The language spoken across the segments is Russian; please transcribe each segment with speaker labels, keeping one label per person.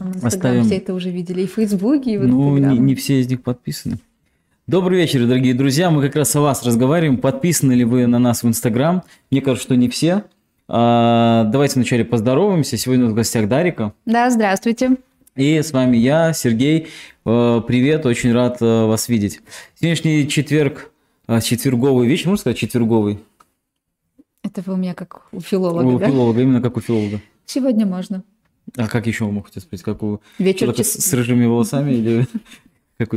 Speaker 1: Инстаграм Оставим... все это уже видели, и в Фейсбуке, и в Ну,
Speaker 2: не, не все из них подписаны. Добрый вечер, дорогие друзья. Мы как раз о вас разговариваем. Подписаны ли вы на нас в Инстаграм? Мне кажется, что не все. А, давайте вначале поздороваемся. Сегодня у нас в гостях Дарика.
Speaker 1: Да, здравствуйте.
Speaker 2: И с вами я, Сергей. А, привет, очень рад а, вас видеть. Сегодняшний четверг, а, четверговый вечер, можно сказать четверговый?
Speaker 1: Это вы у меня как у филолога,
Speaker 2: У да? филолога, именно как у филолога.
Speaker 1: Сегодня можно.
Speaker 2: А как еще вы можете спросить, как у Вечер чис... с рыжими волосами или как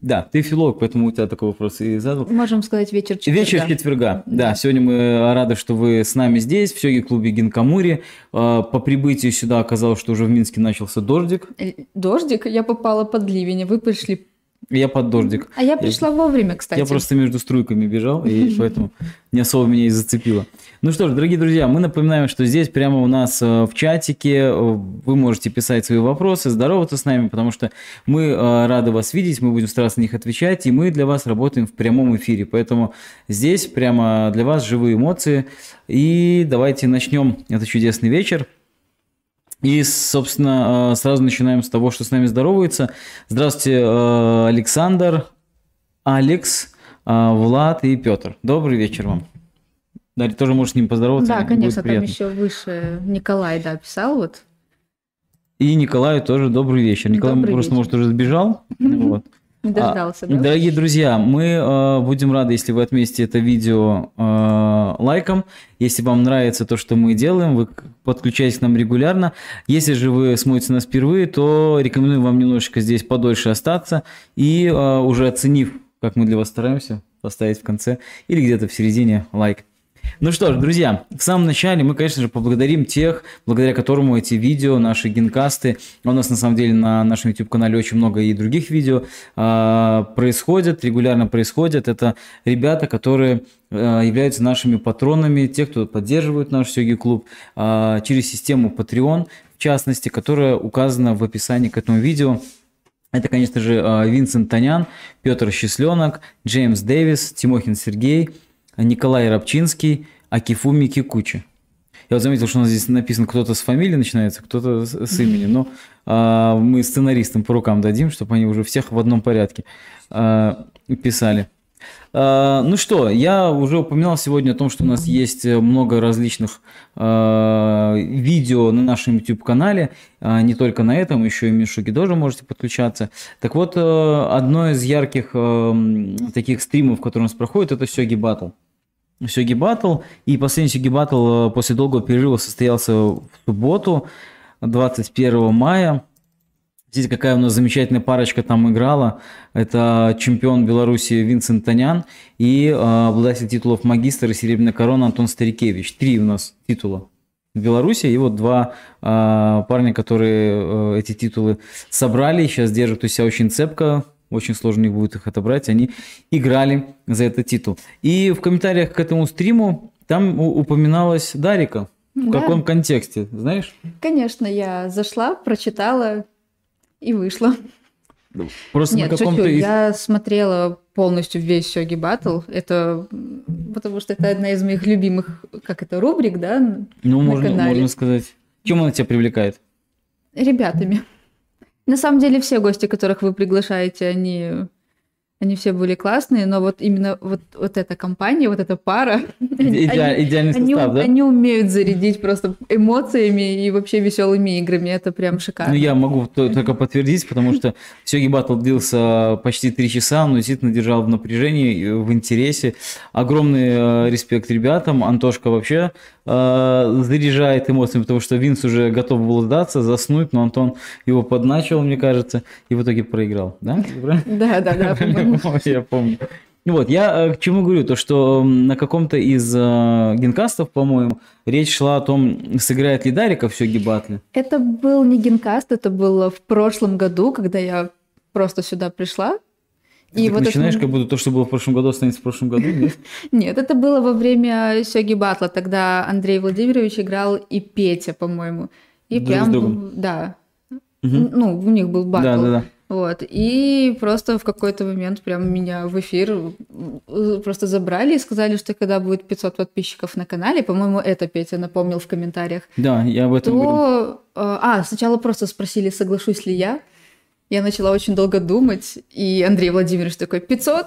Speaker 2: да, ты филолог, поэтому у тебя такой вопрос и задал.
Speaker 1: Можем сказать вечер четверга.
Speaker 2: Вечер четверга. Да. да, сегодня мы рады, что вы с нами здесь, в Сёги-клубе Гинкамури. А, по прибытию сюда оказалось, что уже в Минске начался дождик.
Speaker 1: Э, дождик? Я попала под ливень, вы пришли
Speaker 2: я под дождик.
Speaker 1: А я пришла я, вовремя, кстати.
Speaker 2: Я просто между струйками бежал, и поэтому не особо меня и зацепило. Ну что ж, дорогие друзья, мы напоминаем, что здесь прямо у нас э, в чатике э, вы можете писать свои вопросы, здороваться с нами, потому что мы э, рады вас видеть, мы будем стараться на них отвечать, и мы для вас работаем в прямом эфире. Поэтому здесь прямо для вас живые эмоции. И давайте начнем этот чудесный вечер. И, собственно, сразу начинаем с того, что с нами здоровается. Здравствуйте, Александр, Алекс, Влад и Петр. Добрый вечер вам. Дарья тоже может с ним поздороваться.
Speaker 1: Да, конечно, там еще выше Николай, да, писал вот.
Speaker 2: И Николаю тоже добрый вечер. Николай добрый просто, вечер. может, уже сбежал. Вот.
Speaker 1: Не дождался, а, да?
Speaker 2: Дорогие друзья, мы э, будем рады, если вы отметите это видео э, лайком. Если вам нравится то, что мы делаем, вы подключайтесь к нам регулярно. Если же вы смотрите нас впервые, то рекомендую вам немножечко здесь подольше остаться и э, уже оценив, как мы для вас стараемся, поставить в конце или где-то в середине лайк. Ну что ж, друзья, в самом начале мы, конечно же, поблагодарим тех, благодаря которому эти видео, наши генкасты, у нас на самом деле на нашем YouTube-канале очень много и других видео э, происходят, регулярно происходят. Это ребята, которые э, являются нашими патронами, те, кто поддерживает наш Сёги клуб э, через систему Patreon, в частности, которая указана в описании к этому видео. Это, конечно же, Винсент Танян, Петр Счастленок, Джеймс Дэвис, Тимохин Сергей – Николай Рабчинский, Акифуми Кикучи. Я вот заметил, что у нас здесь написано кто-то с фамилией начинается, кто-то с, именем. Но а, мы сценаристам по рукам дадим, чтобы они уже всех в одном порядке а, писали. А, ну что, я уже упоминал сегодня о том, что у нас есть много различных а, видео на нашем YouTube-канале. А, не только на этом, еще и Мишуги тоже можете подключаться. Так вот, одно из ярких таких стримов, которые у нас проходит, это Сёги Батл. Сёги Батл. И последний Сёги Батл э, после долгого перерыва состоялся в субботу, 21 мая. Видите, какая у нас замечательная парочка там играла. Это чемпион Беларуси Винсент Танян и э, обладатель титулов магистр и серебряная корона Антон Старикевич. Три у нас титула в Беларуси. И вот два э, парня, которые э, эти титулы собрали, сейчас держат у себя очень цепко очень сложно не будет их отобрать, они играли за этот титул. И в комментариях к этому стриму там упоминалась Дарика. В да. каком контексте, знаешь?
Speaker 1: Конечно, я зашла, прочитала и вышла.
Speaker 2: Просто Нет, на каком-то
Speaker 1: шучу. Я смотрела полностью весь Сёги Батл. Это потому что это одна из моих любимых, как это, рубрик, да?
Speaker 2: Ну, на можно, канале. можно сказать. Чем она тебя привлекает?
Speaker 1: Ребятами. На самом деле все гости, которых вы приглашаете, они они все были классные, но вот именно вот, вот эта компания, вот эта пара,
Speaker 2: Идеаль, они, идеальный состав,
Speaker 1: они,
Speaker 2: да?
Speaker 1: Они умеют зарядить просто эмоциями и вообще веселыми играми. Это прям шикарно.
Speaker 2: Ну, я могу только подтвердить, потому что Сёги Батл длился почти три часа, но действительно держал в напряжении, в интересе. Огромный э, респект ребятам. Антошка вообще э, заряжает эмоциями, потому что Винс уже готов был сдаться, заснуть, но Антон его подначил, мне кажется, и в итоге проиграл. Да?
Speaker 1: Да, да, да.
Speaker 2: Я помню. Вот, я э, к чему говорю, то что на каком-то из э, генкастов, по-моему, речь шла о том, сыграет ли Дарика в Сёги Батле.
Speaker 1: Это был не генкаст, это было в прошлом году, когда я просто сюда пришла.
Speaker 2: Ты и вот начинаешь, это... как будто то, что было в прошлом году, останется в прошлом году, нет?
Speaker 1: Нет, это было во время Сёги Батла, тогда Андрей Владимирович играл и Петя, по-моему. И
Speaker 2: прям,
Speaker 1: да. Ну, у них был батл.
Speaker 2: Да, да, да.
Speaker 1: Вот. И просто в какой-то момент прям меня в эфир э, просто забрали и сказали, что когда будет 500 подписчиков на канале, по-моему, это Петя напомнил в комментариях.
Speaker 2: Да, я об этом
Speaker 1: то...
Speaker 2: говорю.
Speaker 1: Э, а, сначала просто спросили, соглашусь ли я. Я начала очень долго думать, и Андрей Владимирович такой, 500?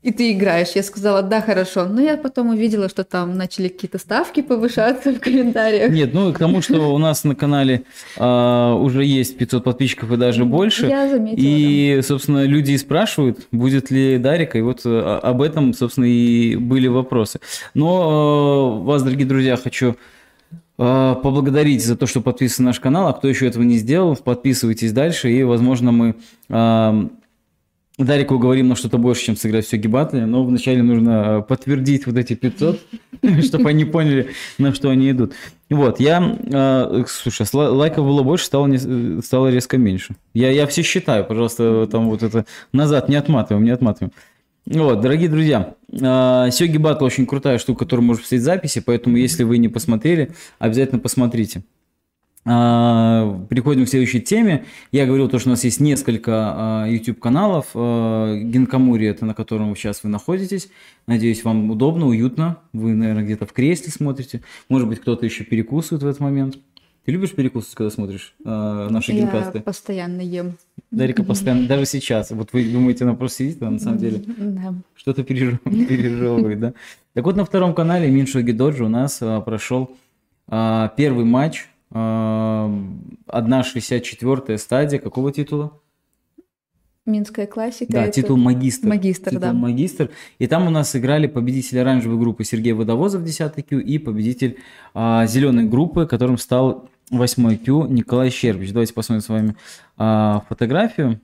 Speaker 1: И ты играешь. Я сказала, да, хорошо. Но я потом увидела, что там начали какие-то ставки повышаться в комментариях.
Speaker 2: Нет, ну к тому, что у нас на канале а, уже есть 500 подписчиков и даже больше.
Speaker 1: Я заметила.
Speaker 2: И,
Speaker 1: да.
Speaker 2: собственно, люди и спрашивают, будет ли Дарика. И вот а, об этом, собственно, и были вопросы. Но а, вас, дорогие друзья, хочу поблагодарить за то, что подписаны на наш канал. А кто еще этого не сделал, подписывайтесь дальше. И, возможно, мы... А, Дарику уговорим на что-то больше, чем сыграть все гибаты, но вначале нужно э, подтвердить вот эти 500, чтобы они поняли, на что они идут. Вот, я, э, слушай, лайков было больше, стало, стало резко меньше. Я, я все считаю, пожалуйста, там вот это назад не отматываем, не отматываем. Вот, дорогие друзья, э, Сёги Батл очень крутая штука, которую можно посмотреть записи, поэтому если вы не посмотрели, обязательно посмотрите. А, переходим к следующей теме. Я говорил, то, что у нас есть несколько YouTube-каналов. А, а, Генкамури – это на котором сейчас вы находитесь. Надеюсь, вам удобно, уютно. Вы, наверное, где-то в кресле смотрите. Может быть, кто-то еще перекусывает в этот момент. Ты любишь перекусывать, когда смотришь э, наши
Speaker 1: Я? Я постоянно ем.
Speaker 2: Дарика постоянно, даже сейчас. Вот вы думаете, она просто сидит, а на самом деле
Speaker 1: да.
Speaker 2: что-то пережевывает, да? Так вот, на втором канале Миншо Гидоджи у нас прошел первый матч 1,64 стадия какого титула?
Speaker 1: Минская классика.
Speaker 2: Да,
Speaker 1: это...
Speaker 2: титул магистр.
Speaker 1: Магистр,
Speaker 2: титул
Speaker 1: да.
Speaker 2: магистр. И там у нас играли победитель оранжевой группы Сергей Водовозов 10 Q и победитель а, зеленой группы, которым стал 8 Q Николай Щербич. Давайте посмотрим с вами а, фотографию.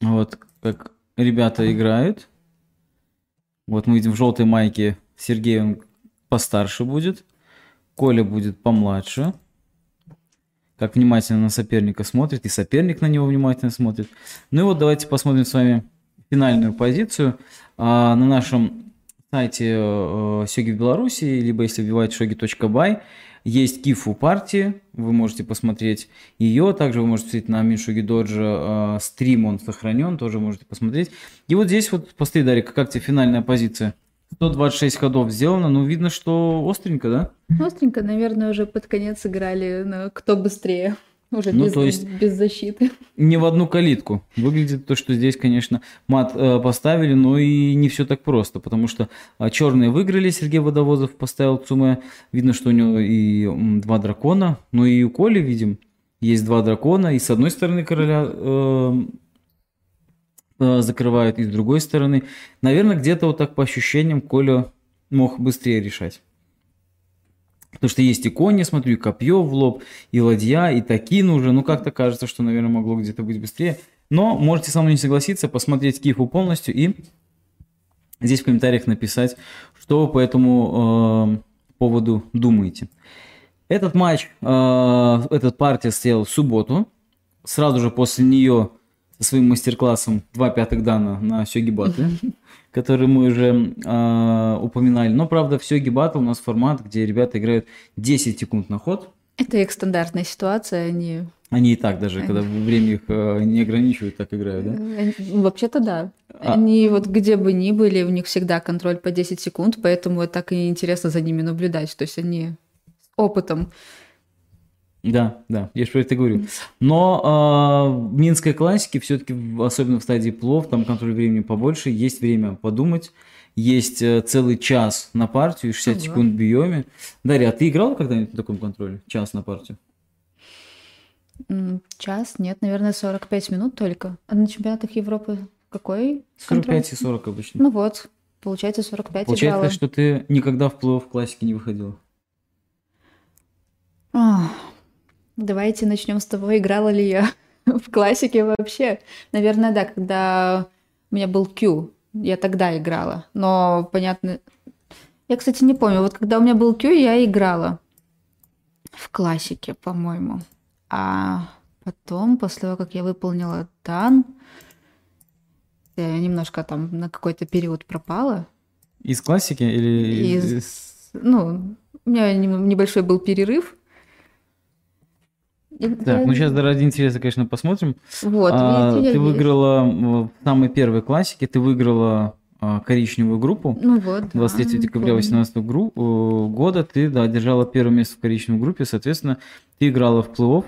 Speaker 2: Вот как ребята играют. Вот мы видим в желтой майке Сергей, он постарше будет. Коля будет помладше. Как внимательно на соперника смотрит, и соперник на него внимательно смотрит. Ну и вот давайте посмотрим с вами финальную позицию. А, на нашем сайте э, Сёги в Беларуси, либо если вбивать shogi.by, есть кифу партии, вы можете посмотреть ее, также вы можете посмотреть на Миншуги Доджа, э, стрим он сохранен, тоже можете посмотреть. И вот здесь вот, посмотри, Дарик, как тебе финальная позиция? 126 ходов сделано, ну видно, что остренько, да?
Speaker 1: Остренько, наверное, уже под конец играли на кто быстрее. Уже
Speaker 2: ну,
Speaker 1: без,
Speaker 2: то есть
Speaker 1: без защиты.
Speaker 2: Не в одну калитку. Выглядит то, что здесь, конечно, мат э, поставили, но и не все так просто, потому что э, черные выиграли, Сергей Водовозов поставил Цуме. Видно, что у него и м, два дракона, но и у Коли, видим, есть два дракона, и с одной стороны короля э, Э, закрывают, и с другой стороны. Наверное, где-то вот так по ощущениям Коля мог быстрее решать. Потому что есть и кони, смотрю, и копье в лоб, и ладья, и такин уже. Ну, как-то кажется, что, наверное, могло где-то быть быстрее. Но можете со мной не согласиться, посмотреть Кифу полностью и здесь в комментариях написать, что вы по этому э, поводу думаете. Этот матч, э, этот партия стоял в субботу. Сразу же после нее со своим мастер-классом «Два пятых дана» на Сёги Батл, который мы уже э, упоминали. Но, правда, в Сёги Батл у нас формат, где ребята играют 10 секунд на ход.
Speaker 1: Это их стандартная ситуация, они...
Speaker 2: Они и так даже, когда время их э, не ограничивают, так играют, да?
Speaker 1: Э, вообще-то да. А... Они вот где бы ни были, у них всегда контроль по 10 секунд, поэтому так и интересно за ними наблюдать. То есть они опытом
Speaker 2: да, да, я же про это говорю. Но э, минской классике все-таки, особенно в стадии плов, там контроль времени побольше, есть время подумать, есть э, целый час на партию, 60 ага. секунд в биоме. Дарья, а ты играла когда-нибудь на таком контроле? Час на партию?
Speaker 1: Час? Нет, наверное, 45 минут только. А на чемпионатах Европы какой
Speaker 2: 45 и 40 обычно.
Speaker 1: Ну вот, получается 45
Speaker 2: Получается,
Speaker 1: играла.
Speaker 2: что ты никогда в плов в классике не выходила?
Speaker 1: Давайте начнем с того, играла ли я в классике вообще. Наверное, да, когда у меня был Q, я тогда играла. Но, понятно... Я, кстати, не помню. Вот когда у меня был Q, я играла в классике, по-моему. А потом, после того, как я выполнила дан, я немножко там на какой-то период пропала.
Speaker 2: Из классики или
Speaker 1: из... из... Ну, у меня небольшой был перерыв,
Speaker 2: Так, ну сейчас ради интереса, конечно, посмотрим.
Speaker 1: Вот,
Speaker 2: А,
Speaker 1: видите,
Speaker 2: ты выиграла в самой первой классике, ты выиграла а, коричневую группу.
Speaker 1: Ну вот, да,
Speaker 2: 23 декабря
Speaker 1: помню.
Speaker 2: 2018 гру- э, года ты да, держала первое место в коричневой группе, соответственно, ты играла в плей-офф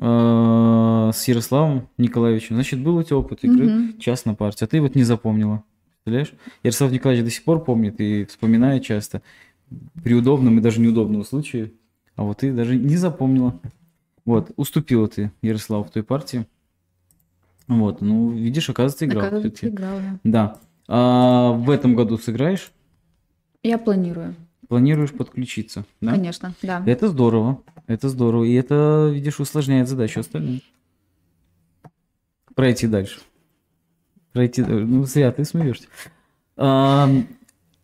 Speaker 2: э, с Ярославом Николаевичем. Значит, был у тебя опыт игры
Speaker 1: Мгм.
Speaker 2: час на партии, а ты вот не запомнила. Представляешь? Ярослав Николаевич до сих пор помнит и вспоминает часто при удобном и даже неудобном случае. А вот ты даже не запомнила. Вот, уступила ты Ярославу в той партии. Вот, ну, видишь, оказывается, играл
Speaker 1: Оказывается, играл, да.
Speaker 2: Да. А в этом году сыграешь?
Speaker 1: Я планирую,
Speaker 2: Планируешь подключиться, да?
Speaker 1: конечно, да.
Speaker 2: Это здорово, это здорово. И это, видишь, усложняет задачу остальным. Пройти дальше. Пройти, ну, зря ты смеешься. А,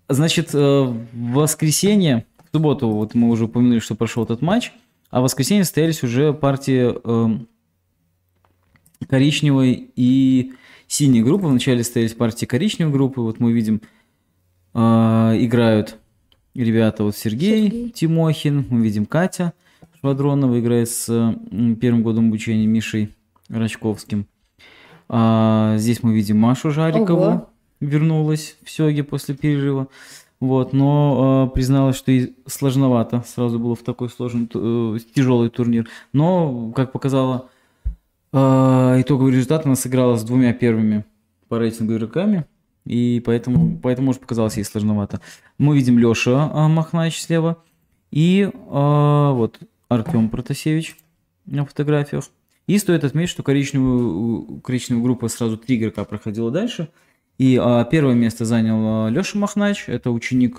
Speaker 2: Значит, э, в воскресенье, в субботу, вот мы уже упомянули, что прошел этот матч, а в воскресенье состоялись уже партии эм, коричневой и синей группы. Вначале состоялись партии коричневой группы. Вот мы видим, э, играют ребята, вот Сергей,
Speaker 1: Сергей.
Speaker 2: Тимохин, мы видим Катя Швадронова играет с м, первым годом обучения Мишей Рачковским. А, здесь мы видим Машу Жарикову,
Speaker 1: Ого.
Speaker 2: вернулась в Сёге после перерыва. Вот, но э, призналась, что и сложновато сразу было в такой сложный, э, тяжелый турнир. Но, как показала э, итоговый результат, она сыграла с двумя первыми по рейтингу игроками, и поэтому, поэтому, может, показалось ей сложновато. Мы видим Леша Махнач слева, и э, вот Артем Протасевич на фотографиях. И стоит отметить, что коричневую, коричневая группа сразу три игрока проходила дальше. И а, первое место занял Леша Махнач, это ученик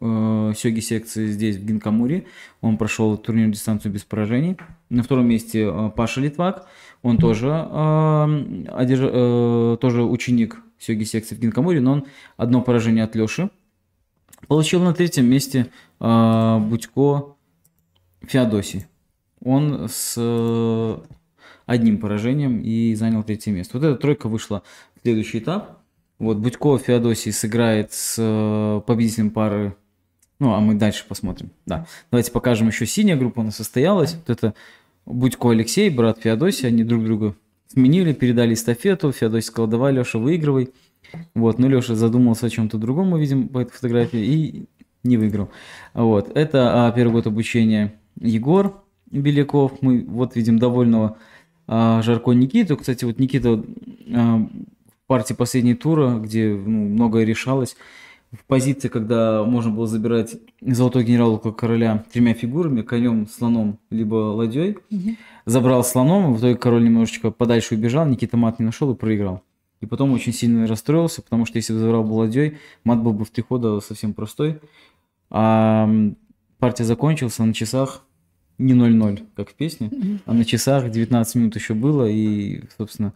Speaker 2: э, Сёги секции здесь, в Гинкамуре. Он прошел турнирную дистанцию без поражений. На втором месте э, Паша Литвак, он тоже, э, одерж- э, тоже ученик Сёги секции в Гинкамуре, но он одно поражение от Леши. Получил на третьем месте э, Будько Феодосий. Он с э, одним поражением и занял третье место. Вот эта тройка вышла в следующий этап. Вот Будько Феодосий сыграет с э, победителем пары. Ну, а мы дальше посмотрим. Да. Давайте покажем еще синяя группа, она состоялась. Вот это Будько Алексей, брат Феодосия, они друг друга сменили, передали эстафету. Феодосий сказал, давай, Леша, выигрывай. Вот, но Леша задумался о чем-то другом, мы видим по этой фотографии, и не выиграл. Вот, это а, первый год обучения Егор Беляков. Мы вот видим довольного а, Жарко Никиту. Кстати, вот Никита а, партии последней тура, где ну, многое решалось, в позиции, когда можно было забирать золотой генерал как короля тремя фигурами, конем, слоном, либо ладьей,
Speaker 1: Мгм.
Speaker 2: забрал слоном, в итоге король немножечко подальше убежал, Никита мат не нашел и проиграл. И потом очень сильно расстроился, потому что если бы забрал бы ладьей, мат был бы в три хода совсем простой. А партия закончилась, а на часах не 0-0, как в песне, а на часах 19 минут еще было, и, собственно,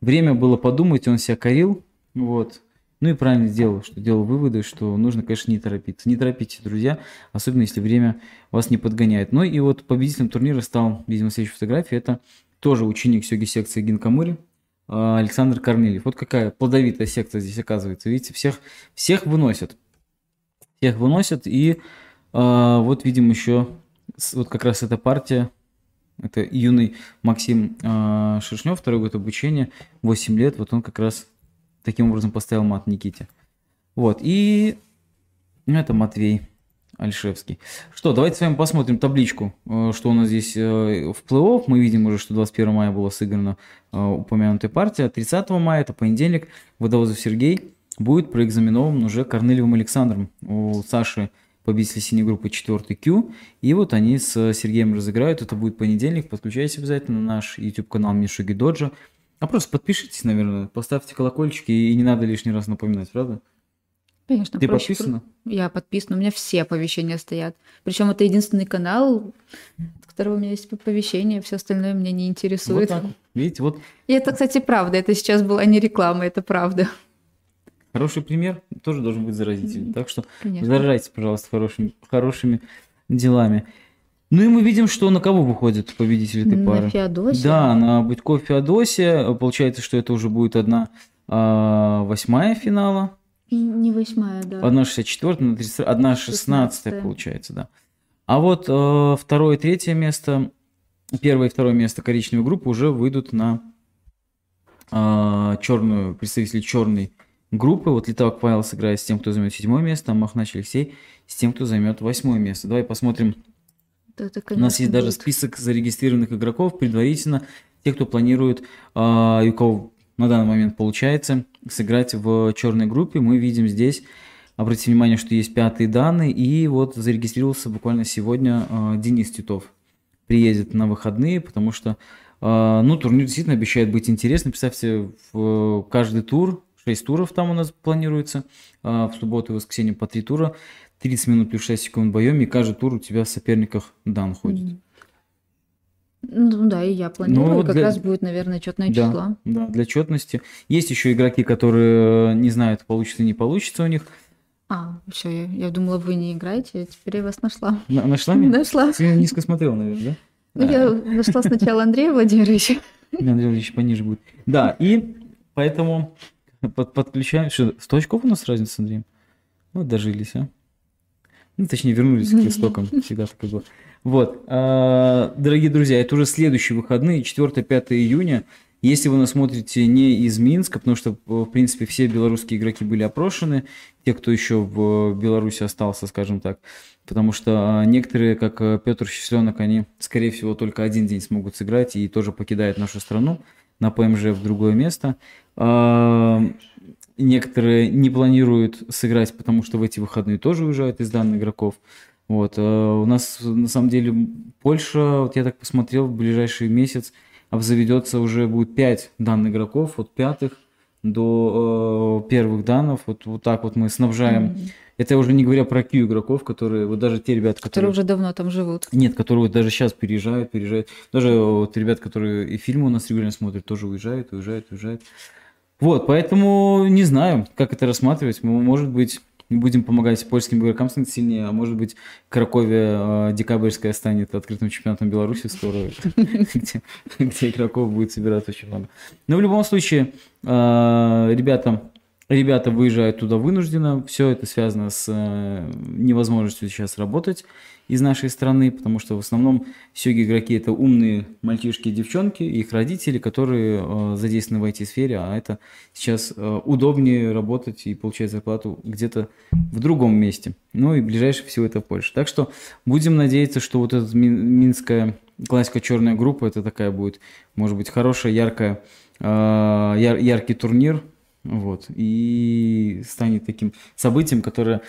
Speaker 2: время было подумать, он себя корил, вот. Ну и правильно сделал, что делал выводы, что нужно, конечно, не торопиться. Не торопитесь, друзья, особенно если время вас не подгоняет. Ну и вот победителем турнира стал, видимо, следующая фотография, это тоже ученик сёги секции Гинкамури, а, Александр Корнилев. Вот какая плодовитая секция здесь оказывается. Видите, всех, всех выносят. Всех выносят. И а, вот видим еще вот как раз эта партия. Это юный Максим а, Шершнев, второй год обучения, 8 лет. Вот он как раз таким образом поставил мат Никите. Вот. И ну, это Матвей Альшевский. Что, давайте с вами посмотрим табличку, э, что у нас здесь э, в плей-офф. Мы видим уже, что 21 мая была сыграна э, упомянутая партия. 30 мая, это понедельник, Водовозов Сергей будет проэкзаменован уже Корнелевым Александром. У Саши победитель синей группы 4 Q. И вот они с Сергеем разыграют. Это будет понедельник. Подключайтесь обязательно на наш YouTube-канал Мишуги Доджа. А просто подпишитесь, наверное, поставьте колокольчики, и не надо лишний раз напоминать, правда?
Speaker 1: Конечно,
Speaker 2: Ты
Speaker 1: проще
Speaker 2: подписана?
Speaker 1: Я подписана, у меня все оповещения стоят. Причем это единственный канал, от которого у меня есть оповещения, все остальное меня не
Speaker 2: Вот
Speaker 1: интересует.
Speaker 2: так. вот. Видите, вот
Speaker 1: И это, кстати, правда. Это сейчас была не реклама, это правда.
Speaker 2: Хороший пример тоже должен быть заразительным. Так что
Speaker 1: Конечно.
Speaker 2: заражайтесь, пожалуйста, хорошими, хорошими делами. Ну и мы видим, что на кого выходят победители этой
Speaker 1: На
Speaker 2: пары.
Speaker 1: Феодосия.
Speaker 2: Да, на Будько Феодосия. Получается, что это уже будет одна а, восьмая финала,
Speaker 1: И Не восьмая, да.
Speaker 2: одна 64 на 30, одна 16
Speaker 1: 16-я.
Speaker 2: получается, да. А вот э, второе и третье место первое и второе место коричневой группы уже выйдут на а, черную, представители черной группы. Вот Литавок Павел сыграет с тем, кто займет седьмое место, а Махнач Алексей с тем, кто займет восьмое место. Давай посмотрим.
Speaker 1: Это,
Speaker 2: У нас есть
Speaker 1: будет.
Speaker 2: даже список зарегистрированных игроков предварительно. Те, кто планирует, а, и у кого на данный момент получается сыграть в черной группе, мы видим здесь, обратите внимание, что есть пятые данные, и вот зарегистрировался буквально сегодня а, Денис Титов. Приедет на выходные, потому что а, ну, турнир действительно обещает быть интересным. Представьте, в каждый тур, 6 туров там у нас планируется, а, в субботу и воскресенье по 3 тура, 30 минут плюс 6 секунд боем, и каждый тур у тебя в соперниках дан ходит.
Speaker 1: Ну да, и я планирую.
Speaker 2: Ну, вот
Speaker 1: как
Speaker 2: для-
Speaker 1: раз будет, наверное, четное
Speaker 2: Да.
Speaker 1: число.
Speaker 2: Да, для четности. Есть еще игроки, которые э, не знают, получится не получится у них.
Speaker 1: А, все, я, я думала, вы не играете, теперь я вас нашла.
Speaker 2: На- Нашла меня?
Speaker 1: Нашла.
Speaker 2: Ты низко смотрел, наверное, да?
Speaker 1: Ну, я нашла сначала Андрея Владимировича.
Speaker 2: Андрей Владимирович пониже будет. Да, и поэтому под- подключаем. Что, 100 очков у нас разница с Андреем? Вот дожились, а. Ну, точнее, вернулись к истокам. Всегда так и было. Вот. а, Дорогие друзья, это уже следующие выходные, 4-5 июня. Если вы нас смотрите не из Минска, потому что, в принципе, все белорусские игроки были опрошены, те, кто еще в Беларуси остался, скажем так, потому что а, некоторые, как э, Петр Счастленок, они, скорее всего, только один день смогут сыграть и тоже покидают нашу страну на ПМЖ в другое место. А, Некоторые не планируют сыграть, потому что в эти выходные тоже уезжают из данных игроков. Вот. а У нас, на самом деле, Польша, вот я так посмотрел, в ближайший месяц обзаведется уже будет 5 данных игроков, от пятых до э, первых данных. Вот, вот так вот мы снабжаем.
Speaker 1: Мгм.
Speaker 2: Это я уже не говоря про Q игроков, которые, вот даже те ребята,
Speaker 1: Которые
Speaker 2: которые...
Speaker 1: уже давно там живут.
Speaker 2: Нет, которые вот даже сейчас переезжают, переезжают. Даже вот ребят, которые и фильмы у нас регулярно смотрят, тоже уезжают, уезжают, уезжают. Вот, поэтому не знаю, как это рассматривать. Мы, может быть, будем помогать польским игрокам станет сильнее, а может быть, Кракове э, декабрьская станет открытым чемпионатом Беларуси скоро, где, игроков будет собираться очень много. Но в любом случае, э, ребята, выезжают туда вынужденно. Все это связано с э, невозможностью сейчас работать из нашей страны, потому что в основном все игроки это умные мальчишки и девчонки, их родители, которые э, задействованы в IT-сфере, а это сейчас э, удобнее работать и получать зарплату где-то в другом месте. Ну и ближайшее всего это Польша. Так что будем надеяться, что вот эта мин- минская классика черная группа, это такая будет, может быть, хорошая, яркая, яр- яркий турнир, вот, и станет таким событием, которое,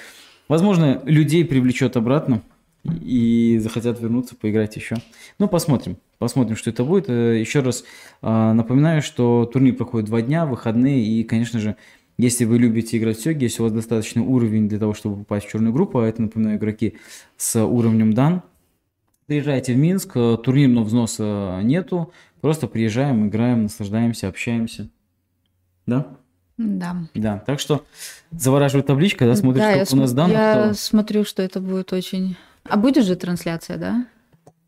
Speaker 2: возможно, людей привлечет обратно, и захотят вернуться, поиграть еще. Ну, посмотрим. Посмотрим, что это будет. Э, Еще раз а, напоминаю, что турнир проходит два дня, выходные, и, конечно же, если вы любите играть в сёги, если у вас достаточный уровень для того, чтобы попасть в черную группу, а это, напоминаю, игроки с уровнем дан, приезжайте в Минск, э, турнирного взноса нету, просто приезжаем, играем, наслаждаемся, общаемся. Да?
Speaker 1: Да.
Speaker 2: Да. Так что завораживает табличка, да, смотришь,
Speaker 1: Да,
Speaker 2: как у нас данных.
Speaker 1: Я
Speaker 2: то-
Speaker 1: смотрю, что это будет очень... А будет же трансляция, да?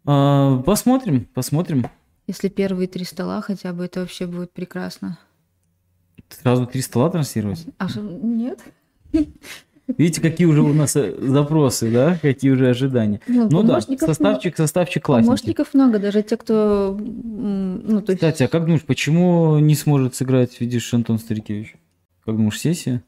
Speaker 2: А, Посмотрим, посмотрим.
Speaker 1: Если первые три стола хотя бы, это вообще будет прекрасно.
Speaker 2: Сразу три стола транслировать.
Speaker 1: А что, нет?
Speaker 2: Видите, какие уже у нас э, запросы, да? Какие уже ожидания.
Speaker 1: Ну,
Speaker 2: Ну да, составчик, составчик классненький.
Speaker 1: Помощников много, даже те, кто... Ну, то есть...
Speaker 2: Кстати, а как думаешь, почему не сможет сыграть, видишь, Антон Старикевич? Как думаешь, сессия?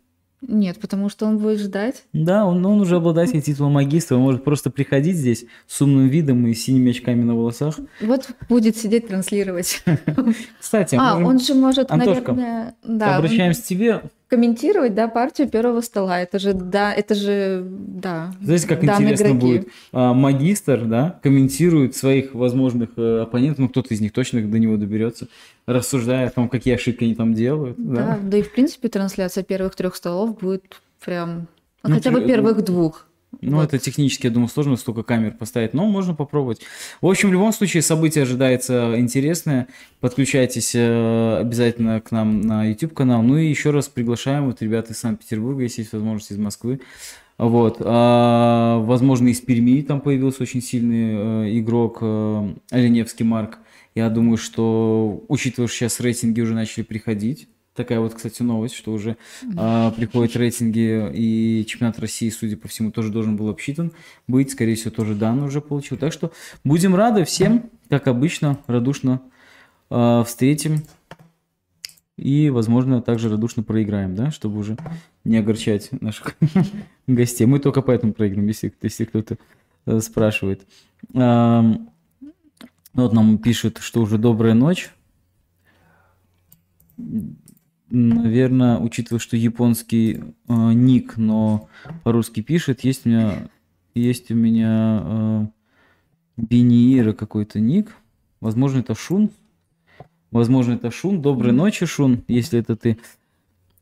Speaker 1: Нет, потому что он будет ждать.
Speaker 2: Да, он, он уже обладатель титула магистра, он может просто приходить здесь с умным видом и синими очками на волосах.
Speaker 1: Вот будет сидеть транслировать.
Speaker 2: Кстати,
Speaker 1: А,
Speaker 2: можем-
Speaker 1: он же может,
Speaker 2: Антошка,
Speaker 1: наверное, да, он
Speaker 2: обращаемся к тебе.
Speaker 1: комментировать, да, партию первого стола. Это же, да, это же, да.
Speaker 2: Знаете, как интересно
Speaker 1: игроки.
Speaker 2: будет? А, магистр, да, комментирует своих возможных э, оппонентов, ну, кто-то из них точно до него доберется, рассуждая о том, какие ошибки они там делают.
Speaker 1: Да,
Speaker 2: Да.
Speaker 1: да и в принципе трансляция первых трех столов будет прям, ну,
Speaker 2: Ну,
Speaker 1: хотя бы первых двух.
Speaker 2: Ну,
Speaker 1: Вот.
Speaker 2: это технически, я думаю, сложно столько камер поставить, но можно попробовать. В общем, в любом случае, событие ожидается интересное. Подключайтесь э, обязательно к нам на YouTube-канал. Ну и еще раз приглашаем вот ребят из Санкт-Петербурга, если есть возможность, из Москвы. Вот. А, возможно, из Перми там появился очень сильный э, игрок э, Оленевский Марк. Я думаю, что, учитывая, что сейчас рейтинги уже начали приходить, Такая вот, кстати, новость, что уже а, приходят рейтинги, и чемпионат России, судя по всему, тоже должен был обсчитан быть. Скорее всего, тоже дан уже получил. Так что будем рады всем, как обычно, радушно а, встретим. И, возможно, также радушно проиграем, да, чтобы уже не огорчать наших гостей. Мы только поэтому проиграем, если, если кто-то э, спрашивает. А, вот нам пишут, что уже добрая ночь. Наверное, учитывая, что японский э, ник, но по-русски пишет, есть у меня, есть у меня э, Бениира какой-то ник. Возможно, это Шун. Возможно, это Шун. Доброй ночи, Шун, если это ты.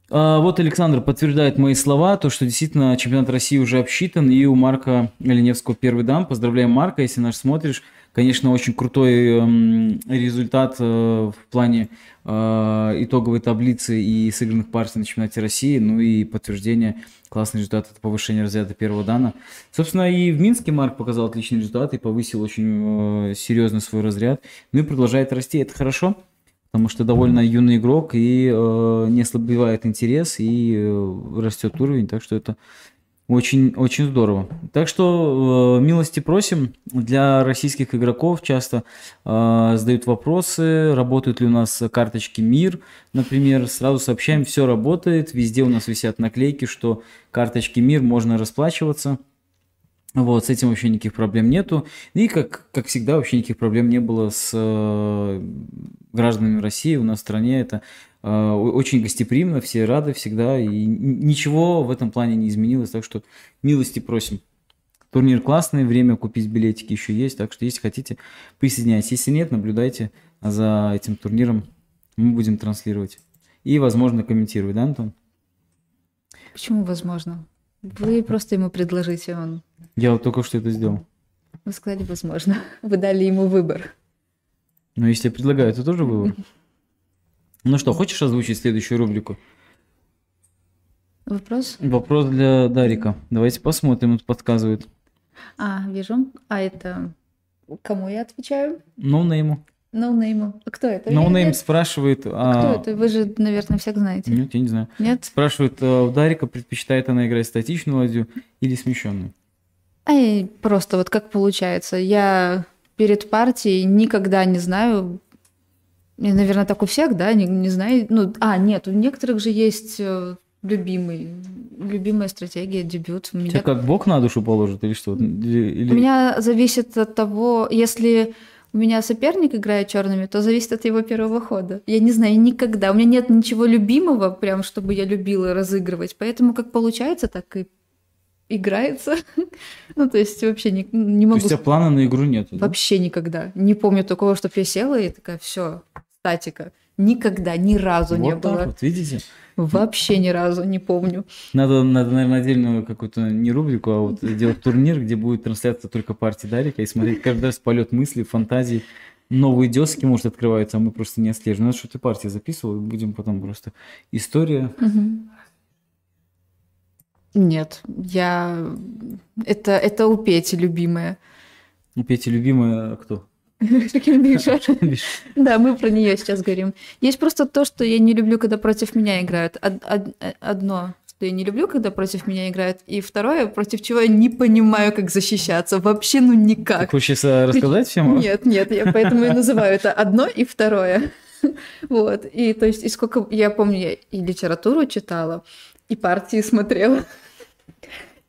Speaker 2: А, вот Александр подтверждает мои слова, то, что действительно чемпионат России уже обсчитан, и у Марка Леневского первый дан. Поздравляем, Марка, если наш смотришь. Конечно, очень крутой эм, результат э, в плане э, итоговой таблицы и сыгранных партий на чемпионате России, ну и подтверждение классный результат это повышение разряда первого дана. Собственно, и в Минске Марк показал отличный результат и повысил очень э, серьезно свой разряд. Ну и продолжает расти, это хорошо потому что довольно юный игрок и не ослабевает интерес и растет уровень, так что это очень, очень здорово. Так что э, милости просим. Для российских игроков часто э, задают вопросы, работают ли у нас карточки МИР, например. Сразу сообщаем, все работает. Везде у нас висят наклейки, что карточки МИР можно расплачиваться. Вот, с этим вообще никаких проблем нету. И, как, как всегда, вообще никаких проблем не было с э, гражданами России у нас в стране. Это очень гостеприимно, все рады всегда. И ничего в этом плане не изменилось. Так что милости просим. Турнир классный, время купить билетики еще есть. Так что, если хотите, присоединяйтесь. Если нет, наблюдайте за этим турниром. Мы будем транслировать. И, возможно, комментировать, да, Антон?
Speaker 1: Почему возможно? Вы просто ему предложите, он...
Speaker 2: Я вот только что это сделал.
Speaker 1: Вы сказали, возможно. Вы дали ему выбор.
Speaker 2: Ну, если я предлагаю, это тоже выбор. Ну что, хочешь озвучить следующую рубрику?
Speaker 1: Вопрос?
Speaker 2: Вопрос для Дарика. Давайте посмотрим, он подсказывает.
Speaker 1: А, вижу. А это кому я отвечаю?
Speaker 2: No
Speaker 1: name у. No name у. А кто это?
Speaker 2: No name no спрашивает...
Speaker 1: А... Кто это? Вы же, наверное, всех знаете.
Speaker 2: Нет, я не знаю.
Speaker 1: Нет?
Speaker 2: Спрашивает, а у Дарика предпочитает она играть статичную ладью или смещенную?
Speaker 1: Ай, просто вот как получается. Я перед партией никогда не знаю, наверное, так у всех, да, не, не знаю. Ну, а, нет, у некоторых же есть э, любимый, любимая стратегия, дебют.
Speaker 2: У меня... Тебя как бог на душу положит или что? Или...
Speaker 1: У меня зависит от того, если у меня соперник играет черными, то зависит от его первого хода. Я не знаю никогда. У меня нет ничего любимого, прям чтобы я любила разыгрывать. Поэтому как получается, так и играется. ну, то есть вообще не, не могу...
Speaker 2: То есть у тебя плана на игру нет?
Speaker 1: Да? Вообще никогда. Не помню такого, чтобы я села и такая, все, статика. Никогда, ни разу вот не было.
Speaker 2: Вот, видите?
Speaker 1: Вообще ни разу не помню.
Speaker 2: Надо, надо, наверное, отдельную какую-то не рубрику, а вот делать турнир, где будет трансляция только партии Дарика и смотреть каждый раз полет мысли, фантазий. Новые дески, может, открываются, а мы просто не отслеживаем. Надо, что ты партии записывал, будем потом просто история.
Speaker 1: Нет, я... Это, это у Пети любимая.
Speaker 2: У Пети любимая кто?
Speaker 1: Да, мы про нее сейчас говорим. Есть просто то, что я не люблю, когда против меня играют. Одно, что я не люблю, когда против меня играют, и второе, против чего я не понимаю, как защищаться. Вообще, ну никак. Ты
Speaker 2: хочешь рассказать всем?
Speaker 1: Нет, нет, я поэтому и называю это одно и второе. Вот. И то есть, и сколько я помню, я и литературу читала, и партии смотрела.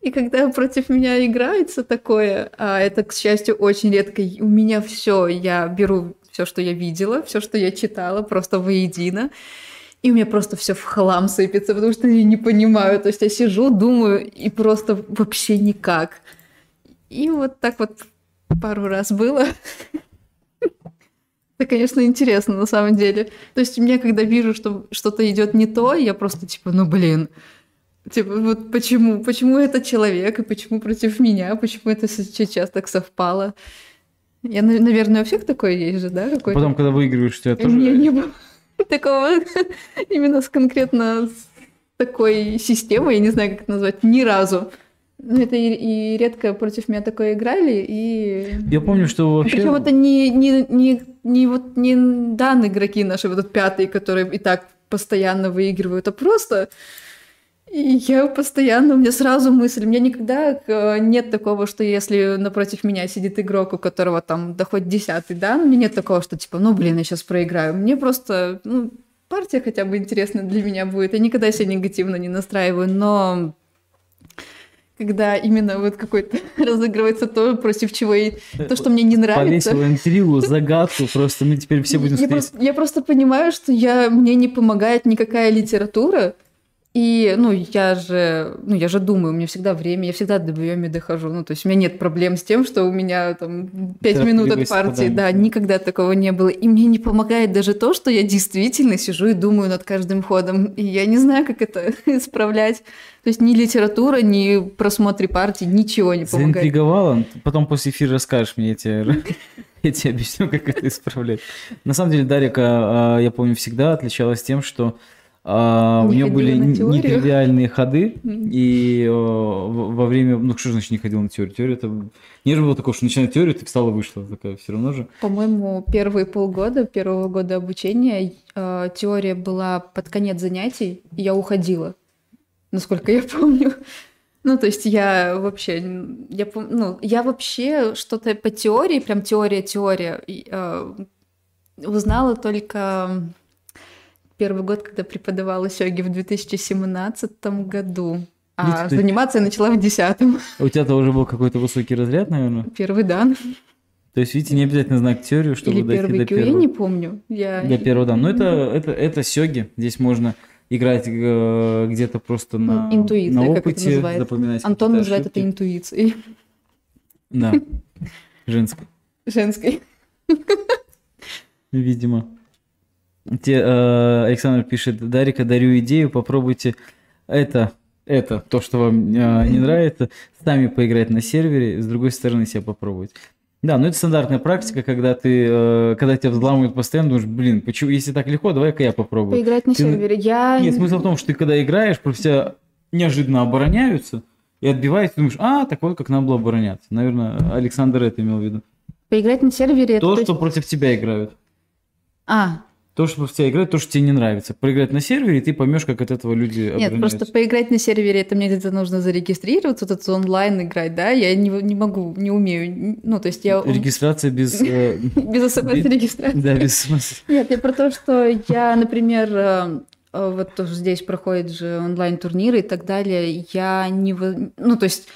Speaker 1: И когда против меня играется такое, а это, к счастью, очень редко, у меня все, я беру все, что я видела, все, что я читала, просто воедино. И у меня просто все в хлам сыпется, потому что я не понимаю. То есть я сижу, думаю, и просто вообще никак. И вот так вот пару раз было. Это, конечно, интересно на самом деле. То есть меня, когда вижу, что что-то идет не то, я просто типа, ну блин, Типа, вот почему? Почему этот человек, и почему против меня? Почему это сейчас так совпало? Я, наверное, у всех такое есть же, да?
Speaker 2: Какой-то? Потом, когда выигрываешь, тебя тоже...
Speaker 1: Не, не было такого именно с конкретно с такой системой, я не знаю, как это назвать, ни разу. Ну, это и, и редко против меня такое играли, и...
Speaker 2: Я помню, что вообще...
Speaker 1: Причем это не, не, не, не, вот, не данные игроки наши, вот этот пятый, которые и так постоянно выигрывают, а просто... Я постоянно, у меня сразу мысль, у меня никогда э, нет такого, что если напротив меня сидит игрок, у которого там доходит десятый, да, у меня нет такого, что типа, ну, блин, я сейчас проиграю. Мне просто, ну, партия хотя бы интересная для меня будет. Я никогда себя негативно не настраиваю, но когда именно вот какой-то разыгрывается то, против чего и то, что мне не нравится.
Speaker 2: Повесила интригу, загадку, просто мы теперь все будем
Speaker 1: я просто, я просто понимаю, что я, мне не помогает никакая литература, и, ну, я же, ну, я же думаю, у меня всегда время, я всегда до BM дохожу. Ну, то есть у меня нет проблем с тем, что у меня там пять минут от партии. Да, никогда такого не было. И мне не помогает даже то, что я действительно сижу и думаю над каждым ходом. И я не знаю, как это исправлять. То есть ни литература, ни просмотр партии, ничего не помогает.
Speaker 2: Заинтриговала? Потом после эфира расскажешь мне эти я тебе объясню, как это исправлять. На самом деле, Дарика, а, я помню, всегда отличалась тем, что а, у нее были нетривиальные ходы, и во время... Ну, что значит не ходил на теорию? Теория это... Не было такого, что начинает теорию, ты встала, вышла. Такая все равно же.
Speaker 1: По-моему, первые полгода, первого года обучения э, теория была под конец занятий, и я уходила, насколько я помню. Ну, то есть я вообще, я, ну, я вообще что-то по теории, прям теория-теория, э, узнала только первый год, когда преподавала сёги в 2017 году. А ты... заниматься я начала в 10
Speaker 2: У тебя-то уже был какой-то высокий разряд, наверное?
Speaker 1: Первый, да.
Speaker 2: То есть, видите, не обязательно знать теорию, чтобы
Speaker 1: Или
Speaker 2: дойти
Speaker 1: первый
Speaker 2: до первого.
Speaker 1: я не помню. Я...
Speaker 2: До первого, да. Но это, это, это сёги. Здесь можно играть э, где-то просто на,
Speaker 1: ну, Интуиция,
Speaker 2: на
Speaker 1: опыте, как это
Speaker 2: запоминать
Speaker 1: Антон называет ошибки. это интуицией.
Speaker 2: Да, женской.
Speaker 1: Женской.
Speaker 2: Видимо. Те, э, Александр пишет, Дарика, дарю идею, попробуйте это, это, то, что вам э, не нравится, сами поиграть на сервере, с другой стороны себя попробовать. Да, ну это стандартная практика, когда ты, э, когда тебя взламывают постоянно, думаешь, блин, почему, если так легко, давай-ка я попробую.
Speaker 1: Поиграть на
Speaker 2: ты,
Speaker 1: сервере, я...
Speaker 2: Нет, смысл в том, что ты когда играешь, просто тебя неожиданно обороняются и отбиваются, думаешь, а, так вот как надо было обороняться. Наверное, Александр это имел в виду.
Speaker 1: Поиграть на сервере...
Speaker 2: То,
Speaker 1: это...
Speaker 2: что против тебя играют.
Speaker 1: А,
Speaker 2: то, что в тебя играет, то, что тебе не нравится. Поиграть на сервере, и ты поймешь, как от этого люди
Speaker 1: Нет, просто поиграть на сервере, это мне где-то нужно зарегистрироваться, вот это онлайн играть, да, я не, не могу, не умею. Ну, то есть я...
Speaker 2: Регистрация без... Э,
Speaker 1: без смс-регистрации.
Speaker 2: Да, без смс.
Speaker 1: Нет, я про то, что я, например, э, э, вот тоже здесь проходят же онлайн-турниры и так далее, я не... Ну, то есть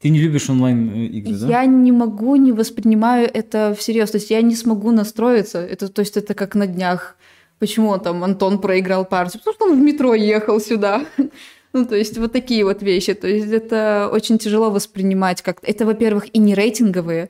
Speaker 2: ты не любишь онлайн-игры, да?
Speaker 1: Я не могу, не воспринимаю это всерьез. То есть я не смогу настроиться. Это, то есть это как на днях. Почему там Антон проиграл партию? Потому что он в метро ехал сюда. Ну, то есть вот такие вот вещи. То есть это очень тяжело воспринимать как-то. Это, во-первых, и не рейтинговые,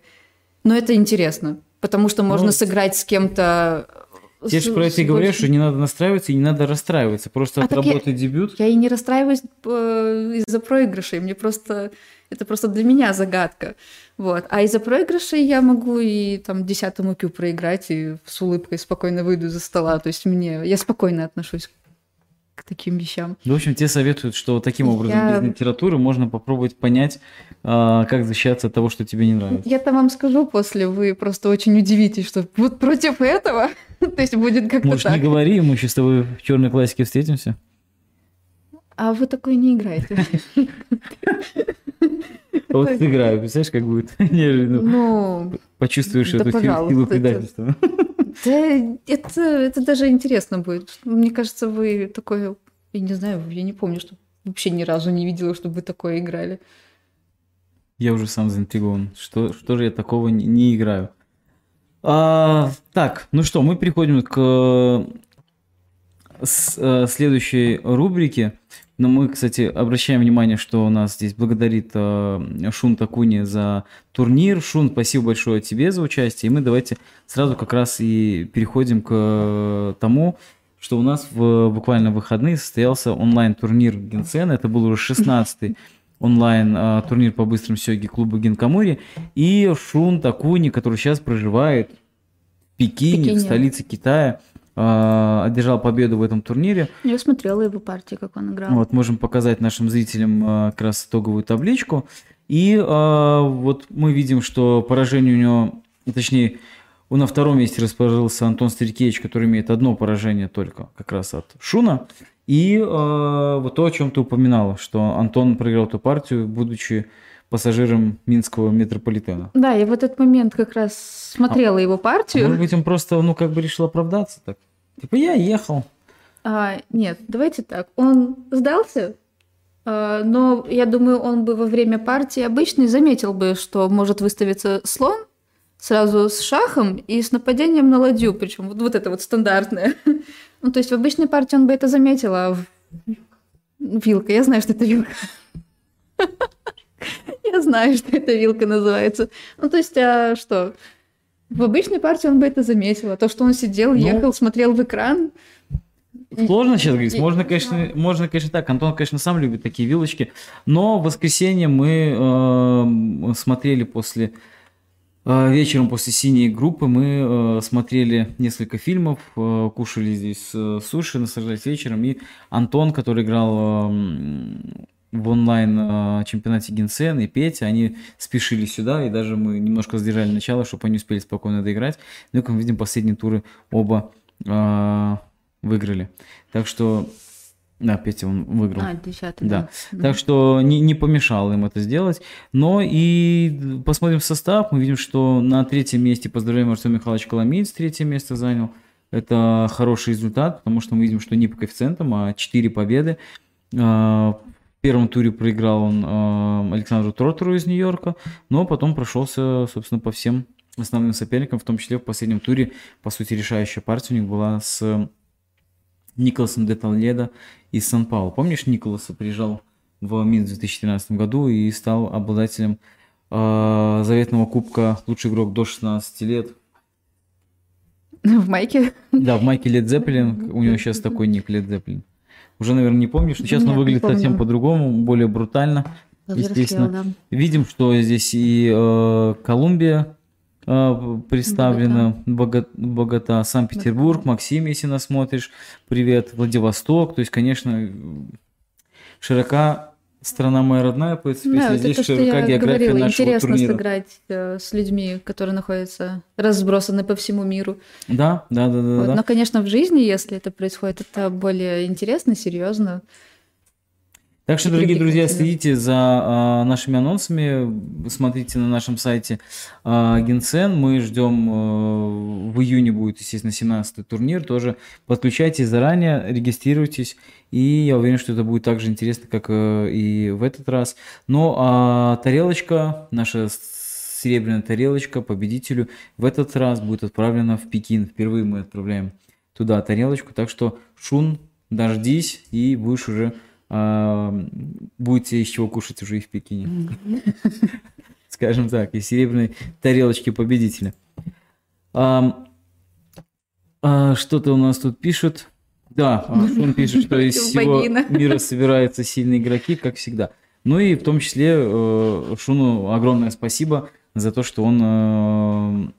Speaker 1: но это интересно. Потому что можно ну, сыграть с кем-то
Speaker 2: я же про это и говорю, что не надо настраиваться и не надо расстраиваться. Просто а отработать я, дебют.
Speaker 1: Я и не расстраиваюсь э, из-за проигрышей. Мне просто это просто для меня загадка. Вот. А из-за проигрышей я могу и там десятому кю проиграть и с улыбкой спокойно выйду из-за стола. То есть мне я спокойно отношусь к таким вещам.
Speaker 2: Ну, в общем, тебе советуют, что таким образом я... без литературы можно попробовать понять, а, как защищаться от того, что тебе не нравится.
Speaker 1: Я-то вам скажу после, вы просто очень удивитесь, что вот против этого, то есть будет как-то
Speaker 2: Может, не говори, мы еще с тобой в черной классике встретимся.
Speaker 1: А вы такой не играете.
Speaker 2: Вот сыграю, представляешь, как будет неожиданно. Ну, Почувствуешь эту силу предательства.
Speaker 1: Да, это, это даже интересно будет. Мне кажется, вы такое... Я не знаю, я не помню, что вообще ни разу не видела, чтобы вы такое играли.
Speaker 2: Я уже сам заинтригован. Что, что же я такого не, не играю? А, так, ну что, мы переходим к с, а, следующей рубрике. Но мы, кстати, обращаем внимание, что у нас здесь благодарит э, Шун Такуни за турнир. Шун, спасибо большое тебе за участие. И мы давайте сразу как раз и переходим к э, тому, что у нас в буквально выходные состоялся онлайн-турнир Генсена. Это был уже 16-й онлайн э, турнир по быстрым сёги клуба Генкамури. И Шун Такуни, который сейчас проживает в Пекине, Пекине. в столице Китая, э, одержал победу в этом турнире.
Speaker 1: Я смотрела его партии, как он играл.
Speaker 2: Вот, можем показать нашим зрителям э, как раз итоговую табличку. И э, вот мы видим, что поражение у него, точнее, на втором месте расположился Антон Стрикевич, который имеет одно поражение только как раз от Шуна. И э, вот то, о чем ты упоминала, что Антон проиграл эту партию, будучи пассажиром Минского метрополитена.
Speaker 1: Да, я в этот момент как раз смотрела
Speaker 2: а,
Speaker 1: его партию.
Speaker 2: Может быть, он просто, ну, как бы решил оправдаться так. Типа, я ехал.
Speaker 1: А, нет, давайте так. Он сдался, а, но я думаю, он бы во время партии обычной заметил бы, что может выставиться слон сразу с шахом и с нападением на ладью, причем вот, вот это вот стандартное. Ну, то есть в обычной партии он бы это заметил, а в... вилка, я знаю, что это вилка. Я знаю, что это вилка называется. Ну, то есть, а что? В обычной партии он бы это заметил. А то, что он сидел, ну, ехал, смотрел в экран.
Speaker 2: Сложно сейчас говорить. Можно, конечно, можно, конечно, так. Антон, конечно, сам любит такие вилочки. Но в воскресенье мы э, смотрели после вечером после синей группы мы э, смотрели несколько фильмов, э, кушали здесь э, суши, наслаждались вечером. И Антон, который играл э, в онлайн чемпионате Генсен и Петя, они спешили сюда, и даже мы немножко сдержали начало, чтобы они успели спокойно доиграть. Ну, как мы видим, последние туры оба выиграли. Так что, да, Петя он выиграл.
Speaker 1: А, десятый,
Speaker 2: да. да. Так что не, не помешало им это сделать. Но и посмотрим состав, мы видим, что на третьем месте, поздравляем Артем Михайлович Коломиец, третье место занял. Это хороший результат, потому что мы видим, что не по коэффициентам, а 4 победы. Э, в первом туре проиграл он э, Александру Тротеру из Нью-Йорка, но потом прошелся, собственно, по всем основным соперникам, в том числе в последнем туре, по сути, решающая партия у них была с Николасом де Толедо из Сан-Паулу. Помнишь, Николаса приезжал в Минск в 2013 году и стал обладателем э, заветного кубка «Лучший игрок до 16 лет».
Speaker 1: В майке?
Speaker 2: Да, в майке Лед Зеппелин. У него сейчас такой ник Лед Зеппелин. Уже, наверное, не помнишь. Сейчас Нет, он выглядит совсем по-другому, более брутально. Естественно. Да. Видим, что здесь и э, Колумбия представлена, Богота, Богота Санкт-Петербург, Максим, если нас смотришь, привет, Владивосток. То есть, конечно, широка Страна моя родная, по принципе,
Speaker 1: да, здесь широка география говорила, нашего интересно турнира. сыграть э, с людьми, которые находятся разбросаны по всему миру.
Speaker 2: Да, да, да, да, вот.
Speaker 1: да. Но, конечно, в жизни, если это происходит, это более интересно, серьезно.
Speaker 2: Так что, дорогие друзья, следите за а, нашими анонсами, смотрите на нашем сайте а, Генсен. Мы ждем, а, в июне будет, естественно, 17-й турнир. Тоже подключайтесь заранее, регистрируйтесь. И я уверен, что это будет так же интересно, как а, и в этот раз. Но а, тарелочка, наша серебряная тарелочка победителю в этот раз будет отправлена в Пекин. Впервые мы отправляем туда тарелочку. Так что, Шун, дождись и будешь уже будете из чего кушать уже и в Пекине. Скажем так, из серебряной тарелочки победителя. А, что-то у нас тут пишут. Да, он пишет, что из всего мира собираются сильные игроки, как всегда. Ну и в том числе э, Шуну огромное спасибо за то, что он э,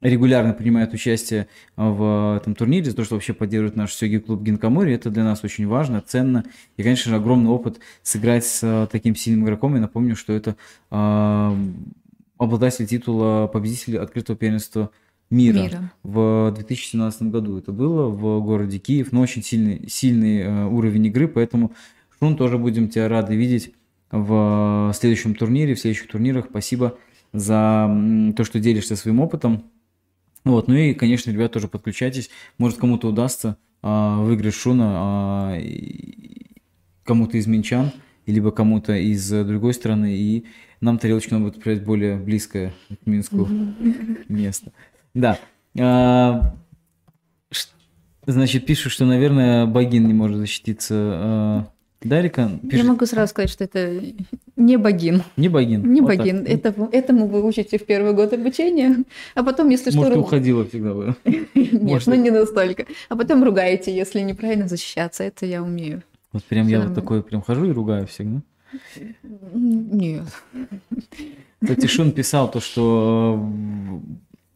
Speaker 2: регулярно принимает участие в этом турнире, за то, что вообще поддерживает наш Сёги клуб Гинкамори. Это для нас очень важно, ценно. И, конечно же, огромный опыт сыграть с э, таким сильным игроком. Я напомню, что это э, обладатель титула победителя открытого первенства мира, мира в 2017 году. Это было в городе Киев, но очень сильный, сильный э, уровень игры, поэтому Шун тоже будем тебя рады видеть в следующем турнире, в следующих турнирах. Спасибо за то, что делишься своим опытом. Вот, ну и, конечно, ребят, тоже подключайтесь. Может, кому-то удастся а, выиграть Шуна, а, кому-то из Минчан, либо кому-то из другой страны, и нам тарелочка надо будет отправить более близкое к Минску место. Да. А, значит, пишут, что, наверное, Богин не может защититься а, Дарика
Speaker 1: пишет... Я могу сразу сказать, что это не богин.
Speaker 2: Не богин.
Speaker 1: Не вот богин. Это, этому вы учите в первый год обучения, а потом, если
Speaker 2: Может,
Speaker 1: что...
Speaker 2: Может, уходила всегда бы.
Speaker 1: Нет, ну не настолько. А потом ругаете, если неправильно защищаться. Это я умею.
Speaker 2: Вот прям я вот такой прям хожу и ругаю всегда.
Speaker 1: Нет.
Speaker 2: Кстати, Шун писал то, что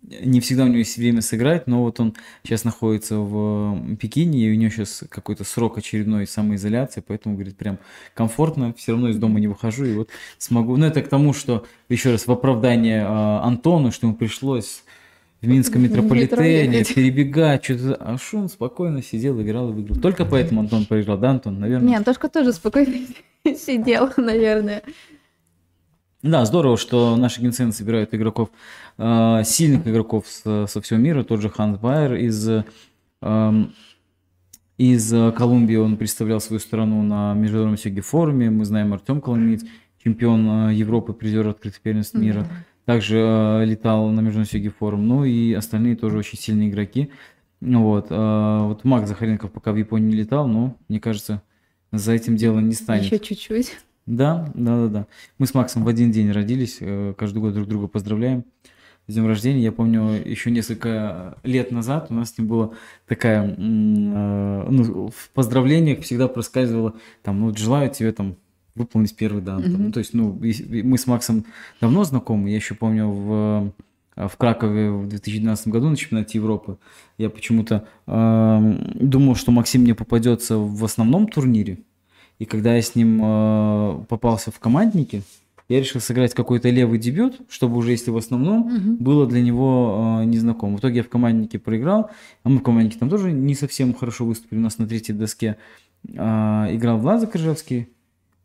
Speaker 2: не всегда у него есть время сыграть, но вот он сейчас находится в Пекине, и у него сейчас какой-то срок очередной самоизоляции, поэтому, говорит, прям комфортно, все равно из дома не выхожу, и вот смогу. Ну, это к тому, что, еще раз, в оправдание э, Антону, что ему пришлось в Минском метрополитене перебегать, что-то. А что он спокойно сидел, играл и выиграл. Только поэтому Антон проиграл, да, Антон, наверное?
Speaker 1: Не, Антошка тоже спокойно сидел, наверное.
Speaker 2: Да, здорово, что наши генсены собирают игроков, э, сильных игроков с, со всего мира. Тот же Ханс Байер из, э, из Колумбии, он представлял свою страну на Международном сёге форуме. Мы знаем Артем Коломиц, чемпион э, Европы, призер открытых первенств мира. Mm-hmm. Также э, летал на Международном сёге форум. Ну и остальные тоже очень сильные игроки. Вот, э, вот Мак Захаренков пока в Японии не летал, но мне кажется, за этим делом не станет.
Speaker 1: Еще чуть-чуть.
Speaker 2: Да, да, да, да. Мы с Максом в один день родились, э, каждый год друг друга поздравляем днем рождения. Я помню, еще несколько лет назад у нас с ним была такая, э, ну, в поздравлениях всегда проскальзывало, там, ну, желаю тебе там выполнить первый дан. Mm-hmm. ну, то есть, ну, мы с Максом давно знакомы. Я еще помню в в Кракове в 2012 году на чемпионате Европы. Я почему-то э, думал, что Максим мне попадется в основном турнире, и когда я с ним э, попался в командники, я решил сыграть какой-то левый дебют, чтобы уже, если в основном, угу. было для него э, незнаком. В итоге я в команднике проиграл, а мы в команднике там тоже не совсем хорошо выступили. У нас на третьей доске э, играл Влад Закрыжевский,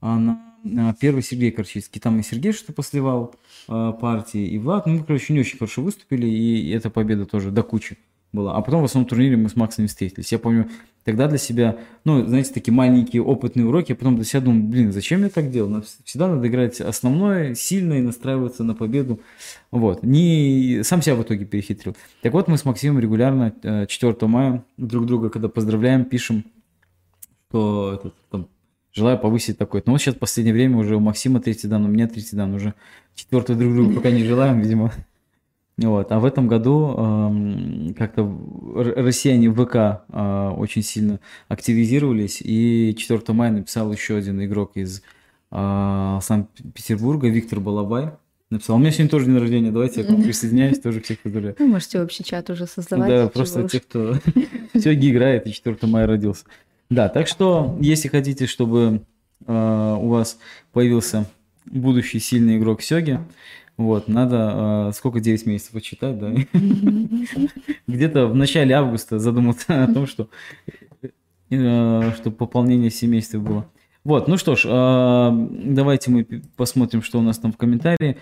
Speaker 2: а на, на первый Сергей Корчицкий. Там и Сергей что-то посливал э, партии, и Влад. Ну, мы, короче, не очень хорошо выступили, и эта победа тоже до кучи была. А потом в основном турнире мы с Максом не встретились. Я помню, тогда для себя, ну, знаете, такие маленькие опытные уроки, я потом для себя думаю, блин, зачем я так делал? Всегда надо играть основное, сильно и настраиваться на победу. Вот. Не... Сам себя в итоге перехитрил. Так вот, мы с Максимом регулярно 4 э, мая друг друга, когда поздравляем, пишем, что этот, там, желаю повысить такой. Но вот сейчас в последнее время уже у Максима третий дан, у меня третий дан, уже четвертый друг друга пока не желаем, видимо. Вот. А в этом году э, как-то россияне в ВК э, очень сильно активизировались, и 4 мая написал еще один игрок из э, Санкт-Петербурга, Виктор Балабай. Написал, у меня сегодня тоже день рождения, давайте я к вам присоединяюсь, тоже всех поздравляю.
Speaker 1: Вы можете общий чат уже создавать.
Speaker 2: Да, просто те, кто в Сёге играет и 4 мая родился. Да, так что, если хотите, чтобы э, у вас появился будущий сильный игрок Сёги, вот, надо, э, сколько, 9 месяцев почитать, да? Где-то в начале августа задуматься о том, что, э, что пополнение семейства было. Вот, ну что ж, э, давайте мы посмотрим, что у нас там в комментарии.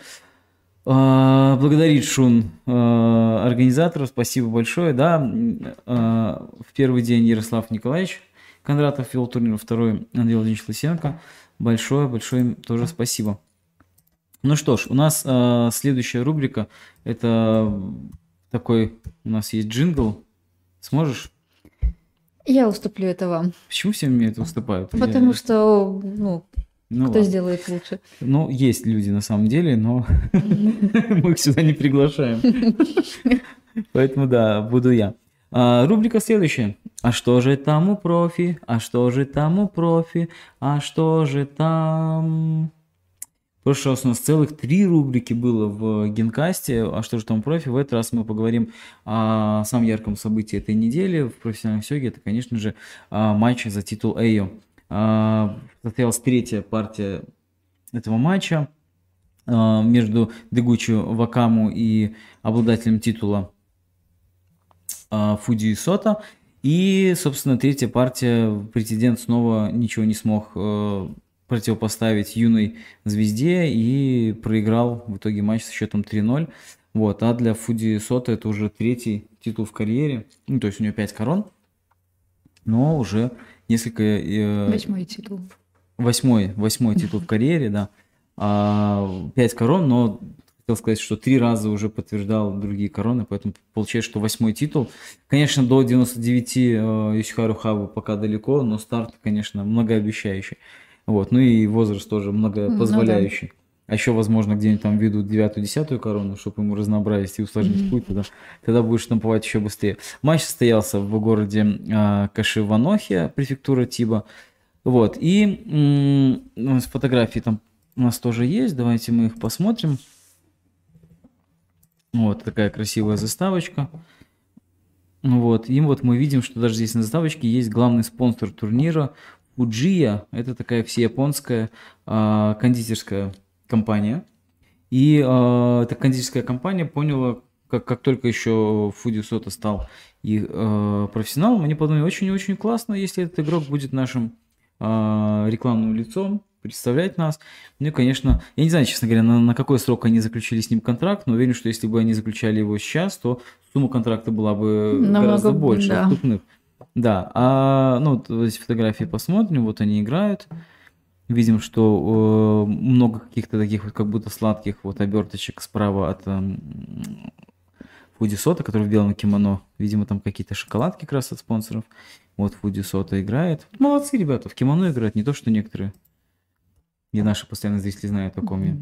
Speaker 2: Э, благодарит Шун организаторов, спасибо большое, да. В первый день Ярослав Николаевич Кондратов вел турнир, второй Андрей Владимирович Лысенко. Большое, большое им тоже спасибо. Ну что ж, у нас э, следующая рубрика. Это такой у нас есть джингл. Сможешь?
Speaker 1: Я уступлю это вам.
Speaker 2: Почему все мне это уступают?
Speaker 1: Потому Я... что, ну, ну, кто ладно. сделает лучше?
Speaker 2: Ну, есть люди на самом деле, но мы их сюда не приглашаем. Поэтому да, буду я. А, рубрика следующая. А что же там у профи? А что же там у профи? А что же там? Прошлый раз у нас целых три рубрики было в Генкасте. А что же там профи? В этот раз мы поговорим о самом ярком событии этой недели в профессиональном сёге. Это, конечно же, матч за титул Эйо. Состоялась третья партия этого матча между Дегучи Вакаму и обладателем титула Фуди Сота. И, собственно, третья партия, претендент снова ничего не смог противопоставить юной звезде и проиграл в итоге матч со счетом 3-0. Вот, а для Фуди Сота это уже третий титул в карьере. Ну, то есть у него 5 корон, но уже несколько...
Speaker 1: Э, восьмой титул.
Speaker 2: Восьмой, восьмой титул в карьере, да. А, 5 корон, но хотел сказать, что три раза уже подтверждал другие короны, поэтому получается, что восьмой титул. Конечно, до 99 э, Исихару Хабу пока далеко, но старт, конечно, многообещающий. Вот, ну и возраст тоже многопозволяющий. Ну, да. А еще, возможно, где-нибудь там ведут девятую-десятую корону, чтобы ему разнообразить и усложнить mm-hmm. путь, тогда, тогда будет штамповать еще быстрее. Матч состоялся в городе э, Кашиванохия, префектура Тиба. Вот, и м- фотографии там у нас тоже есть, давайте мы их посмотрим. Вот такая красивая заставочка. Вот, и вот мы видим, что даже здесь на заставочке есть главный спонсор турнира Fujiya. Это такая всеяпонская э, кондитерская компания. И э, эта кондитерская компания поняла, как, как только еще Фуди Сота стал и э, профессионалом, они подумали, очень-очень классно, если этот игрок будет нашим э, рекламным лицом, представлять нас. Ну и, конечно, я не знаю, честно говоря, на, на какой срок они заключили с ним контракт, но уверен, что если бы они заключали его сейчас, то сумма контракта была бы Намного, гораздо больше, да. вступных. Да, а ну, вот эти фотографии посмотрим, вот они играют. Видим, что э, много каких-то таких вот как будто сладких вот оберточек справа от э, Фуди Сота, который в белом кимоно. Видимо, там какие-то шоколадки как раз от спонсоров. Вот Фуди Сота играет. Молодцы ребята, в кимоно играют, не то что некоторые. И наши постоянно зрители знают, о ком я.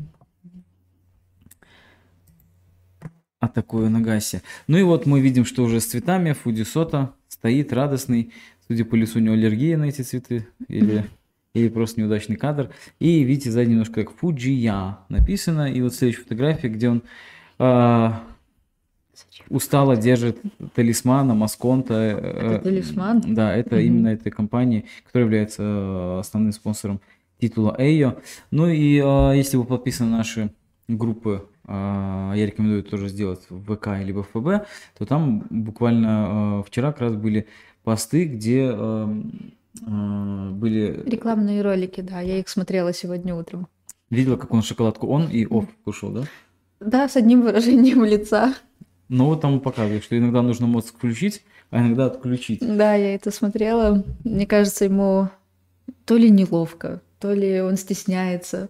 Speaker 2: А такое Нагаси. Ну и вот мы видим, что уже с цветами Фудисота стоит радостный. Судя по лицу, у него аллергия на эти цветы. Или, или просто неудачный кадр. И видите, сзади немножко как Фуджия написано. И вот следующая фотография, где он а, устало держит талисмана, масконта.
Speaker 1: Это э, талисман?
Speaker 2: Да, это mm-hmm. именно этой компании, которая является э, основным спонсором титула Эйо. Ну и э, если вы подписаны на наши группы, э, я рекомендую тоже сделать в ВК либо в ФБ, то там буквально э, вчера как раз были посты, где э, были...
Speaker 1: Рекламные ролики, да, я их смотрела сегодня утром.
Speaker 2: Видела, как он шоколадку он и оф кушал, да?
Speaker 1: Да, с одним выражением лица.
Speaker 2: Ну, вот там показывает, что иногда нужно мозг включить, а иногда отключить.
Speaker 1: Да, я это смотрела. Мне кажется, ему то ли неловко, то ли он стесняется,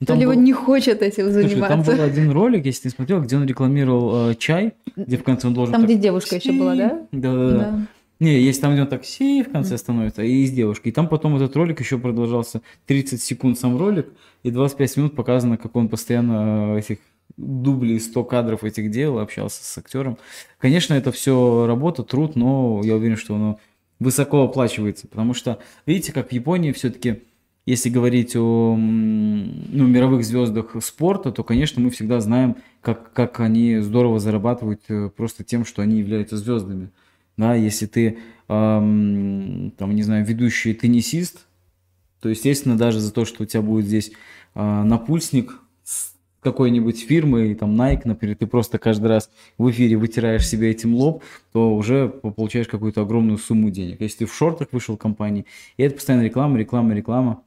Speaker 1: ну, то ли был... не хочет этим Слушай, заниматься.
Speaker 2: там был один ролик, если ты смотрел, где он рекламировал э, чай, где в конце он должен...
Speaker 1: Там, так... где девушка еще была, да?
Speaker 2: Да-да-да. Не, есть там, где он так си в конце становится, и с девушкой. И там потом этот ролик еще продолжался 30 секунд сам ролик, и 25 минут показано, как он постоянно э, этих дублей 100 кадров этих делал, общался с актером. Конечно, это все работа, труд, но я уверен, что оно высоко оплачивается, потому что, видите, как в Японии все-таки если говорить о ну, мировых звездах спорта, то, конечно, мы всегда знаем, как, как они здорово зарабатывают э, просто тем, что они являются звездами. Да, если ты, эм, там, не знаю, ведущий теннисист, то, естественно, даже за то, что у тебя будет здесь э, напульсник с какой-нибудь фирмы, там Nike, например, ты просто каждый раз в эфире вытираешь себе этим лоб, то уже получаешь какую-то огромную сумму денег. Если ты в шортах вышел компании, и это постоянно реклама, реклама, реклама,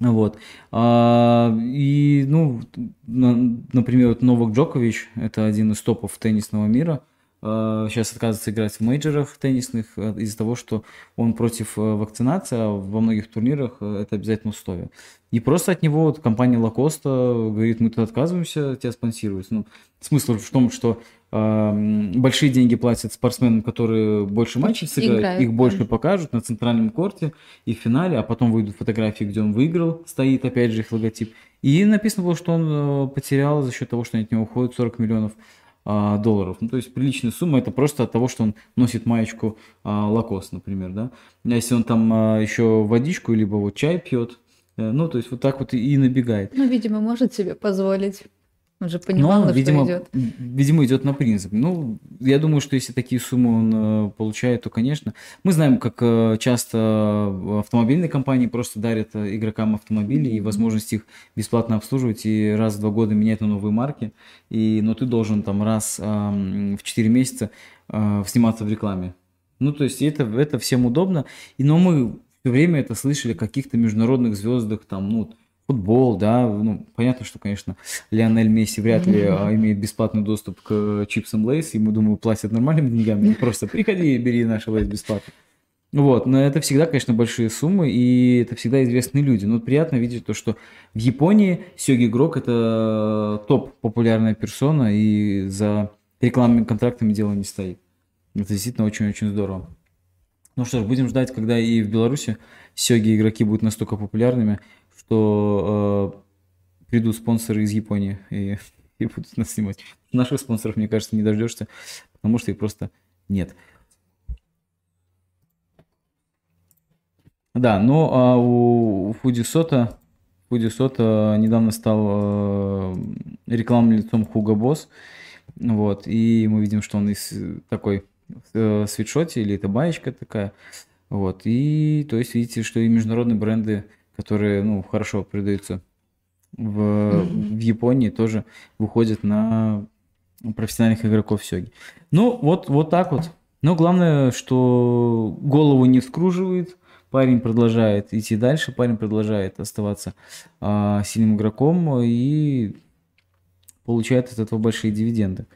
Speaker 2: вот. А, и, ну, на, например, вот Новак Джокович, это один из топов теннисного мира, а, сейчас отказывается играть в мейджорах теннисных а, из-за того, что он против э, вакцинации, а во многих турнирах э, это обязательно условие. И просто от него вот компания Лакоста говорит, мы тут отказываемся тебя спонсировать. Ну, смысл в том, что большие деньги платят спортсменам, которые больше матчей сыграют, Играют, их больше да. покажут на центральном корте и в финале, а потом выйдут фотографии, где он выиграл, стоит опять же их логотип. И написано было, что он э, потерял за счет того, что от него уходит 40 миллионов а, долларов. Ну, то есть приличная сумма, это просто от того, что он носит маечку а, Лакос, например, да. А если он там а, еще водичку, либо вот чай пьет, э, ну, то есть вот так вот и набегает.
Speaker 1: Ну, видимо, может себе позволить. Он же понимал, Но, на
Speaker 2: видимо,
Speaker 1: что идет.
Speaker 2: Видимо, идет на принцип. Ну, я думаю, что если такие суммы он э, получает, то, конечно. Мы знаем, как э, часто автомобильные компании просто дарят э, игрокам автомобили и возможность их бесплатно обслуживать и раз в два года менять на новые марки. И, но ты должен там раз в 4 месяца сниматься в рекламе. Ну, то есть это, это всем удобно. И, но мы все время это слышали о каких-то международных звездах, там, ну, футбол, да, ну, понятно, что, конечно, Лионель Месси вряд ли а, имеет бесплатный доступ к чипсам Lay's, ему, думаю, платят нормальными деньгами, просто приходи и бери наши Lay's бесплатно. Вот, но это всегда, конечно, большие суммы, и это всегда известные люди. Но приятно видеть то, что в Японии сёги игрок – это топ-популярная персона, и за рекламными контрактами дело не стоит. Это действительно очень-очень здорово. Ну что ж, будем ждать, когда и в Беларуси Сёги игроки будут настолько популярными, что э, придут спонсоры из Японии и, и будут нас снимать. Наших спонсоров, мне кажется, не дождешься, потому что их просто нет. Да, ну а у Фудисота, Фудисота недавно стал э, рекламным лицом Hugo Boss. Вот, и мы видим, что он из такой э, свитшоте, или это баечка такая. Вот, и то есть видите, что и международные бренды, которые, ну, хорошо продаются в, в Японии, тоже выходят на профессиональных игроков сёги. Ну, вот, вот так вот. Но главное, что голову не вскруживает, парень продолжает идти дальше, парень продолжает оставаться а, сильным игроком и получает от этого большие дивиденды.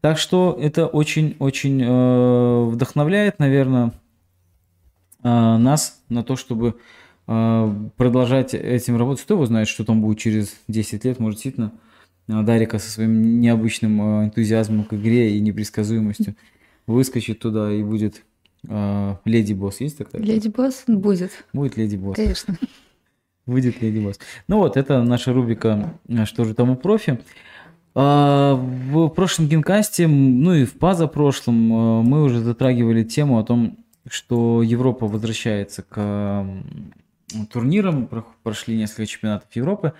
Speaker 2: Так что это очень-очень э, вдохновляет, наверное, э, нас на то, чтобы продолжать этим работать. Кто его знает, что там будет через 10 лет, может, действительно э, Дарика со своим необычным э, энтузиазмом к игре и непредсказуемостью выскочит туда и будет Леди Босс. Есть такая?
Speaker 1: Леди Босс будет.
Speaker 2: Будет Леди Босс.
Speaker 1: Конечно.
Speaker 2: Будет Леди Босс. Ну вот, это наша рубрика «Что же там у профи?». А, в прошлом генкасте, ну и в позапрошлом, а, мы уже затрагивали тему о том, что Европа возвращается к турнирам, прошли несколько чемпионатов Европы,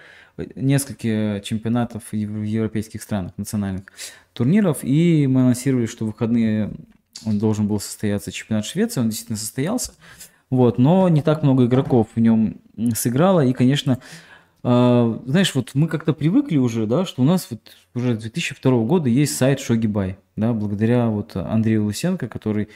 Speaker 2: несколько чемпионатов в европейских странах, национальных турниров, и мы анонсировали, что в выходные он должен был состояться чемпионат Швеции, он действительно состоялся, вот, но не так много игроков в нем сыграло, и, конечно, а, знаешь, вот мы как-то привыкли уже, да, что у нас вот уже 2002 года есть сайт Шогибай, да, благодаря вот Андрею Лысенко, который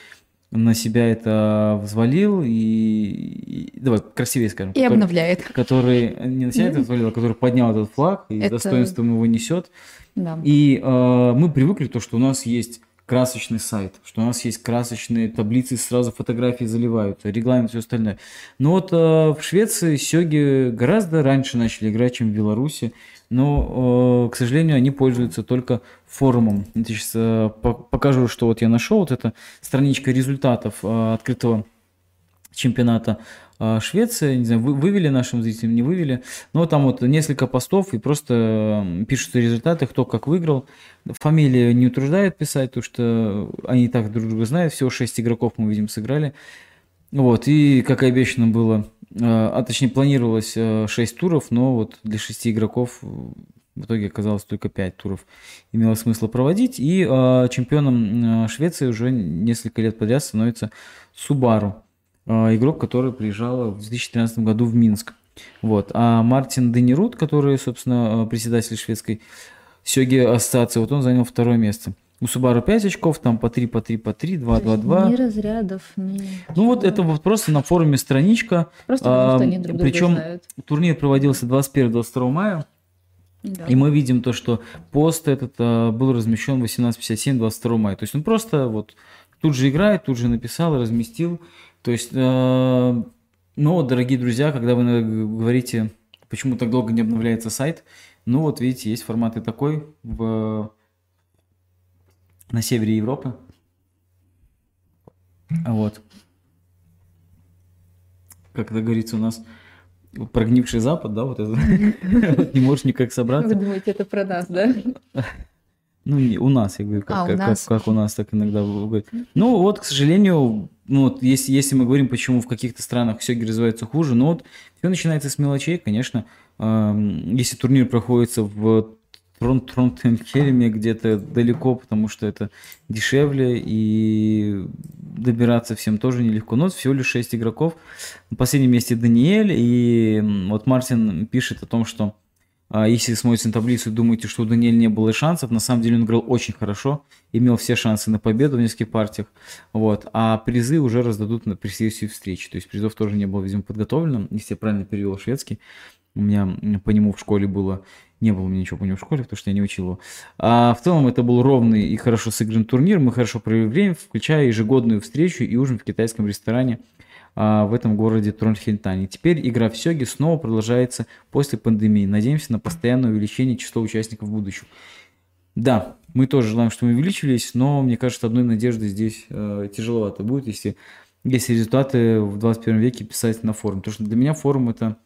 Speaker 2: на себя это взвалил и, и давай красивее скажем.
Speaker 1: И который, обновляет.
Speaker 2: Который не на себя это взвалил, а который поднял этот флаг и это... достоинством его несет.
Speaker 1: Да.
Speaker 2: И э, мы привыкли то, что у нас есть красочный сайт, что у нас есть красочные таблицы, сразу фотографии заливаются, регламент, все остальное. Но вот э, в Швеции сёги гораздо раньше начали играть, чем в Беларуси, но, э, к сожалению, они пользуются только форумом. Я сейчас э, покажу, что вот я нашел. Вот это страничка результатов э, открытого чемпионата Швеция, не знаю, вы, вывели нашим зрителям, не вывели, но там вот несколько постов и просто пишутся результаты, кто как выиграл. Фамилия не утруждает писать, потому что они и так друг друга знают, всего 6 игроков мы, видим, сыграли. Вот, и как и обещано было, а, а точнее планировалось 6 а, туров, но вот для 6 игроков в итоге оказалось только 5 туров имело смысл проводить. И э, чемпионом Швеции уже несколько лет подряд становится Субару. А, игрок, который приезжал в 2013 году в Минск. Вот. А Мартин Денерут, который, собственно, а, председатель шведской Сёги ассоциации, вот он занял второе место. У Субару 5 очков, там по 3, по 3, по 3, 2, 2, 2.
Speaker 1: Ни разрядов, ни...
Speaker 2: Ну вот это вот просто на форуме страничка.
Speaker 1: Просто потому, а, что они друг
Speaker 2: Причем
Speaker 1: знают.
Speaker 2: турнир проводился 21-22 мая. Да. И мы видим то, что пост этот а, был размещен 18.57 22 мая. То есть он просто вот тут же играет, тут же написал, разместил. То есть, э, ну дорогие друзья, когда вы говорите, почему так долго не обновляется сайт, ну вот видите, есть форматы такой в, на севере Европы. Вот. Как это говорится у нас, прогнивший Запад, да, вот это, не можешь никак собраться.
Speaker 1: Вы думаете, это про нас, да?
Speaker 2: Ну, не, у нас, я говорю, как, а, как, как, как у нас, так иногда говорят. Ну, вот, к сожалению, ну, вот, если, если мы говорим, почему в каких-то странах все развивается хуже, ну, вот, все начинается с мелочей, конечно. Э, если турнир проходится в Тронтенхельме где-то далеко, потому что это дешевле, и добираться всем тоже нелегко. Но всего лишь 6 игроков. На последнем месте Даниэль, и вот Мартин пишет о том, что если смотрите на таблицу и думаете, что у Даниэля не было шансов, на самом деле он играл очень хорошо, имел все шансы на победу в нескольких партиях, вот, а призы уже раздадут на пресессию встречи, то есть призов тоже не было, видимо, подготовлено, если я правильно перевел шведский, у меня по нему в школе было, не было у меня ничего по нему в школе, потому что я не учил его. А в целом это был ровный и хорошо сыгранный турнир, мы хорошо провели время, включая ежегодную встречу и ужин в китайском ресторане – а, в этом городе Тронхельтане. Теперь игра в Сёге снова продолжается после пандемии. Надеемся на постоянное увеличение числа участников в будущем. Да, мы тоже желаем, чтобы мы увеличились, но мне кажется, одной надежды здесь э, тяжеловато будет, если, если результаты в 21 веке писать на форум. Потому что для меня форум это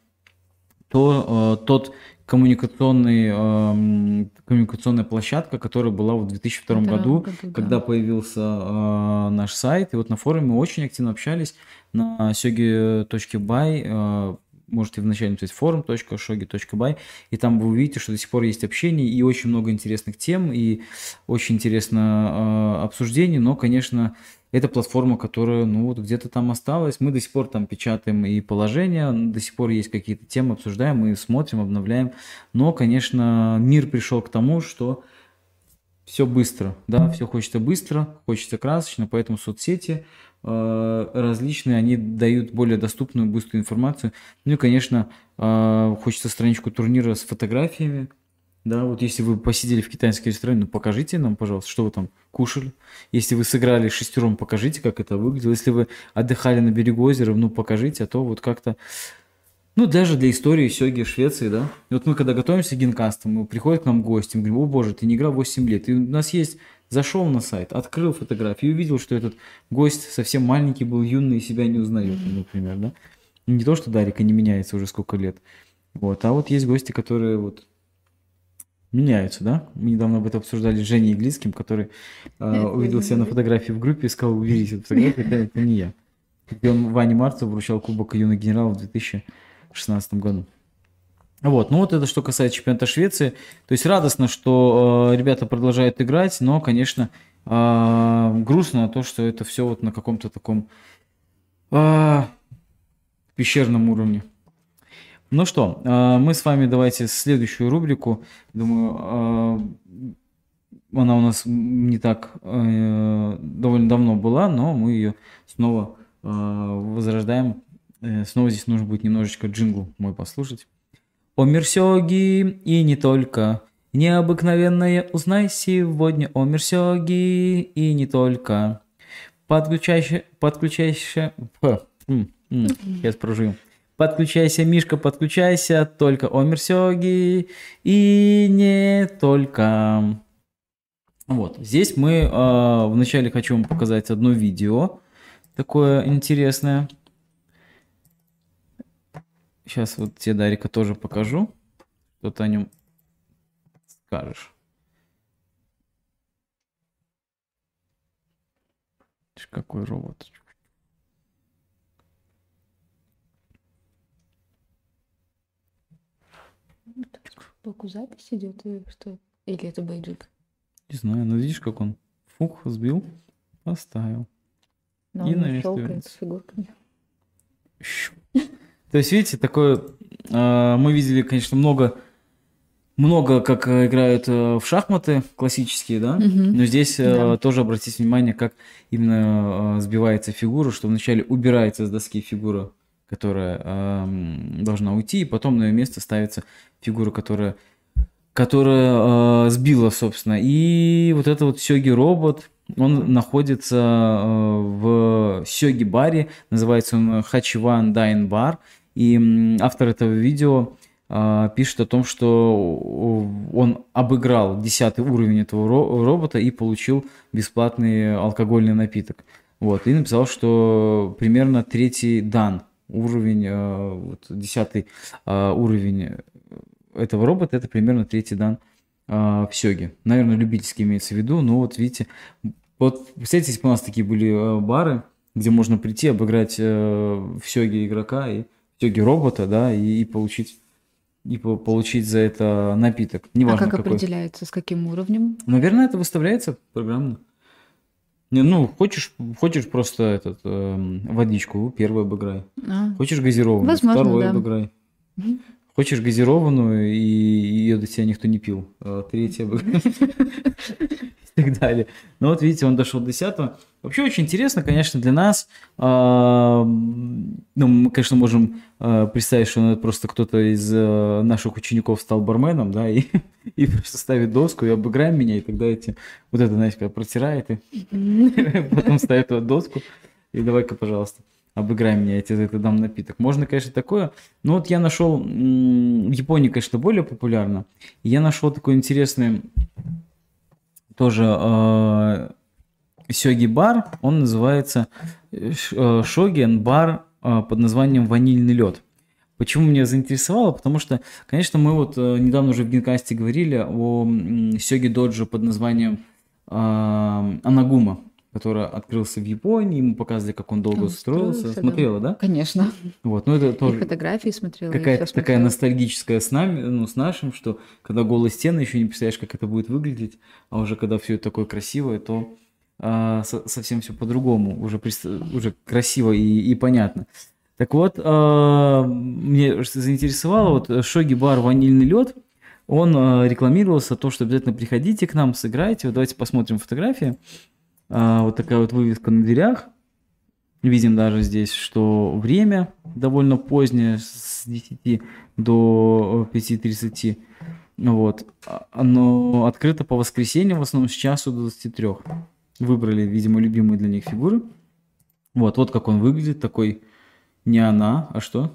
Speaker 2: то, э, тот коммуникационный, э, коммуникационная площадка, которая была в 2002 году, году, когда да. появился э, наш сайт. И вот на форуме мы очень активно общались на syogi.by. Э, можете вначале написать forum.shogi.by, и там вы увидите, что до сих пор есть общение и очень много интересных тем, и очень интересно э, обсуждение, но, конечно, это платформа, которая, ну, вот где-то там осталась. Мы до сих пор там печатаем и положения, до сих пор есть какие-то темы, обсуждаем, мы смотрим, обновляем. Но, конечно, мир пришел к тому, что все быстро, да, все хочется быстро, хочется красочно, поэтому соцсети э, различные, они дают более доступную, быструю информацию. Ну и, конечно, э, хочется страничку турнира с фотографиями, да, вот если вы посидели в китайский ресторане, ну покажите нам, пожалуйста, что вы там кушали. Если вы сыграли шестером, покажите, как это выглядело. Если вы отдыхали на берегу озера, ну покажите, а то вот как-то... Ну, даже для истории Сёги Швеции, да. И вот мы когда готовимся к генкастам, мы приходят к нам гости, мы говорим, о боже, ты не играл 8 лет. И у нас есть, зашел на сайт, открыл фотографию и увидел, что этот гость совсем маленький был, юный и себя не узнает, например, да. Не то, что Дарика не меняется уже сколько лет. Вот, а вот есть гости, которые вот меняются, да? Мы недавно об этом обсуждали с Женей Иглицким, который э, увидел себя на фотографии в группе и сказал, уберите эту фотографию, это, не я. И он Ване Марцу вручал Кубок юных генералов в 2016 году. Вот, ну вот это что касается чемпионата Швеции. То есть радостно, что э, ребята продолжают играть, но, конечно, э, грустно то, что это все вот на каком-то таком э, пещерном уровне. Ну что, а, мы с вами давайте следующую рубрику. Думаю, а, она у нас не так э, довольно давно была, но мы ее снова а, возрождаем. Э, снова здесь нужно будет немножечко джингл мой послушать. О Мерсёги и не только. Необыкновенное узнай сегодня о Мерсёги и не только. Подключайся, подключайся, сейчас проживем. Подключайся, Мишка, подключайся, только Омерсёги и не только. Вот, здесь мы э, вначале хочу вам показать одно видео, такое интересное. Сейчас вот тебе, Дарика, тоже покажу, что ты о нем скажешь. Какой робот.
Speaker 1: Боку запись идет или что? Или это бейджик?
Speaker 2: Не знаю, но видишь, как он фух сбил, поставил.
Speaker 1: Но и он на щелкает с фигурками.
Speaker 2: То есть, видите, такое... Э, мы видели, конечно, много много как играют э, в шахматы классические, да, угу. но здесь э, да. тоже обратите внимание, как именно э, сбивается фигура, что вначале убирается с доски фигура которая э, должна уйти, и потом на ее место ставится фигура, которая, которая э, сбила, собственно. И вот это вот Сёги робот, он находится э, в Сёги баре, называется он Хачиван Дайн бар, и автор этого видео э, пишет о том, что он обыграл 10 уровень этого ро- робота и получил бесплатный алкогольный напиток. Вот, и написал, что примерно третий дан уровень, э, вот, десятый э, уровень этого робота, это примерно третий дан э, в Сёге. Наверное, любительский имеется в виду, но вот видите, вот представьте, если бы у нас такие были бары, где можно прийти, обыграть в Сёге игрока и в Сёге робота, да, и, и получить и получить за это напиток.
Speaker 1: Неважно, а как какой. определяется, с каким уровнем?
Speaker 2: Наверное, это выставляется программно. Ну, хочешь, хочешь просто этот, э, водичку, первую обыграй. А. Хочешь газированную, Возможно, вторую да. обыграй. Угу. Хочешь газированную, и ее до тебя никто не пил. А третья обыграй. Так далее. Ну вот видите, он дошел до 10 Вообще очень интересно, конечно, для нас. А, ну, мы, конечно, можем а, представить, что просто кто-то из а, наших учеников стал барменом, да, и, и просто ставит доску и обыграем меня, и тогда эти, вот это, знаете, когда протирает, и потом ставит эту доску, и давай-ка, пожалуйста, обыграй меня, я тебе за это дам напиток. Можно, конечно, такое, но вот я нашел, в Японии, конечно, более популярно, я нашел такой интересный тоже Сёги бар, он называется э, э, Шоген бар э, под названием «Ванильный лед». Почему меня заинтересовало? Потому что, конечно, мы вот недавно уже в Генкасте говорили о Сёги Доджи под названием Анагума. Который открылся в Японии, ему показывали, как он долго
Speaker 1: Он
Speaker 2: строился.
Speaker 1: строился, да.
Speaker 2: Смотрела, да?
Speaker 1: Конечно.
Speaker 2: Вот, ну это
Speaker 1: И
Speaker 2: тоже
Speaker 1: фотографии смотрела. и
Speaker 2: какая-то такая
Speaker 1: смотрела.
Speaker 2: ностальгическая с нами, ну, с нашим, что когда голые стены, еще не представляешь, как это будет выглядеть, а уже когда все такое красивое, то а, со- совсем все по-другому, уже, прис- уже красиво и, и понятно. Так вот, а, мне заинтересовало, вот Шоги бар «Ванильный лед», он а, рекламировался, то, что обязательно приходите к нам, сыграйте. Вот давайте посмотрим фотографии. А, вот такая вот вывеска на дверях. Видим даже здесь, что время довольно позднее, с 10 до 5.30. Вот. Оно открыто по воскресеньям, в основном с часу до 23. Выбрали, видимо, любимые для них фигуры. Вот, вот как он выглядит, такой не она, а что?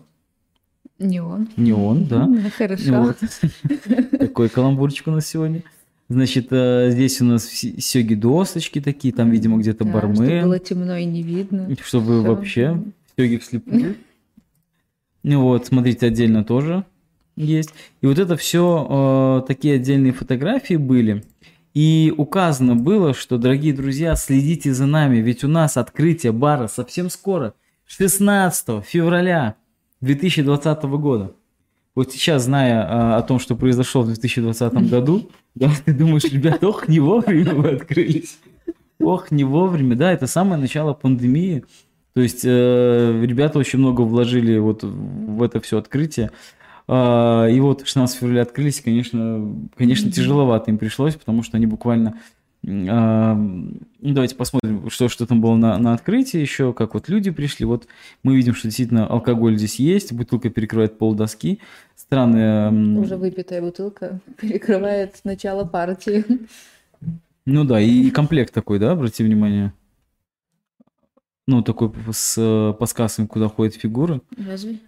Speaker 1: Не он.
Speaker 2: Не он, да.
Speaker 1: Хорошо.
Speaker 2: Вот. Такой каламбурчик у нас сегодня. Значит, э, здесь у нас сёги досочки такие, там, видимо, где-то
Speaker 1: Да, Чтобы
Speaker 2: бармен.
Speaker 1: было темно и не видно.
Speaker 2: Чтобы
Speaker 1: Всё.
Speaker 2: вообще сёги вслепую. Ну вот, смотрите, отдельно тоже есть. И вот это все такие отдельные фотографии были. И указано было, что, дорогие друзья, следите за нами, ведь у нас открытие бара совсем скоро, 16 февраля 2020 года. Вот сейчас, зная а, о том, что произошло в 2020 году, да, ты думаешь, ребят, ох, не вовремя вы открылись. Ох, не вовремя, да, это самое начало пандемии. То есть э, ребята очень много вложили вот в это все открытие. А, и вот 16 февраля открылись, конечно, конечно, тяжеловато им пришлось, потому что они буквально... ну, давайте посмотрим, что, что там было на, на открытии еще, как вот люди пришли. Вот мы видим, что действительно алкоголь здесь есть, бутылка перекрывает пол доски. Странные... м,
Speaker 1: Уже выпитая бутылка перекрывает начало партии.
Speaker 2: Ну да, и комплект такой, да, обрати внимание. Ну, такой с подсказками, куда ходят фигуры.
Speaker 1: Разве?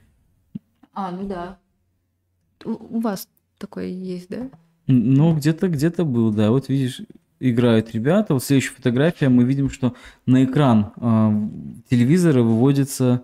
Speaker 1: А, ну да. У, у вас такое есть, да?
Speaker 2: Ну, где-то, где-то был, да. Вот видишь, играют ребята. Вот следующая фотография, мы видим, что на экран а, телевизора выводится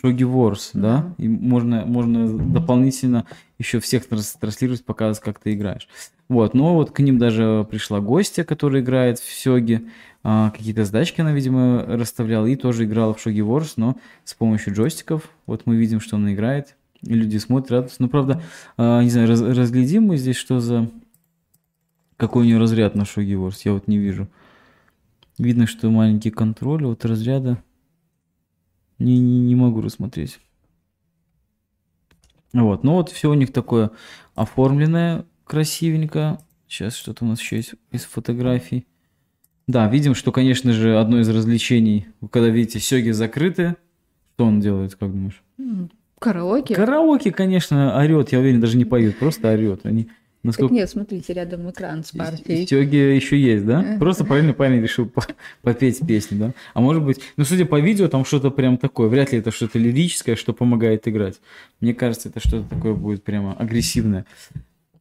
Speaker 2: Шоги Wars, да, и можно, можно дополнительно еще всех транслировать, показывать, как ты играешь. Вот, но вот к ним даже пришла гостья, которая играет в Сёги, а, какие-то сдачки она, видимо, расставляла, и тоже играла в Шоги Wars, но с помощью джойстиков. Вот мы видим, что она играет, и люди смотрят, радуются. Ну, правда, а, не знаю, раз- разглядим мы здесь, что за... Какой у нее разряд на Шоги Wars, я вот не вижу. Видно, что маленький контроль, вот разряда не, не, не могу рассмотреть. Вот, ну вот все у них такое оформленное, красивенько. Сейчас что-то у нас еще есть из фотографий. Да, видим, что, конечно же, одно из развлечений, когда видите сёги закрыты, что он делает, как думаешь?
Speaker 1: Караоке?
Speaker 2: Караоке, конечно, орет, я уверен, даже не поют, просто орет. Они
Speaker 1: Так
Speaker 2: насколько
Speaker 1: нет, смотрите, рядом экран с партией.
Speaker 2: Сёги еще есть, да?
Speaker 1: Ага.
Speaker 2: Просто правильно парень решил по- попеть песню, да? А может быть, ну, судя по видео, там что-то прям такое. Вряд ли это что-то лирическое, что помогает играть. Мне кажется, это что-то такое будет прямо агрессивное.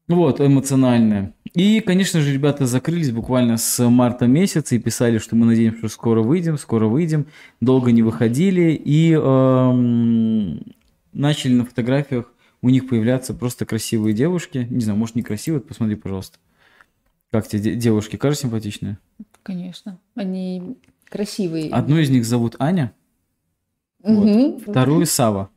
Speaker 2: Вот, эмоциональное. И, конечно же, ребята закрылись буквально с марта месяца и писали, что мы надеемся, что скоро выйдем, скоро выйдем. Долго не выходили и эм, начали на фотографиях у них появляться просто красивые девушки. Не знаю, может, не красивые, посмотри, пожалуйста. Как тебе де- девушки, кажется, симпатичные?
Speaker 1: Конечно. Они красивые.
Speaker 2: Одну из них зовут Аня, вот.
Speaker 1: Мгм.
Speaker 2: вторую Сава.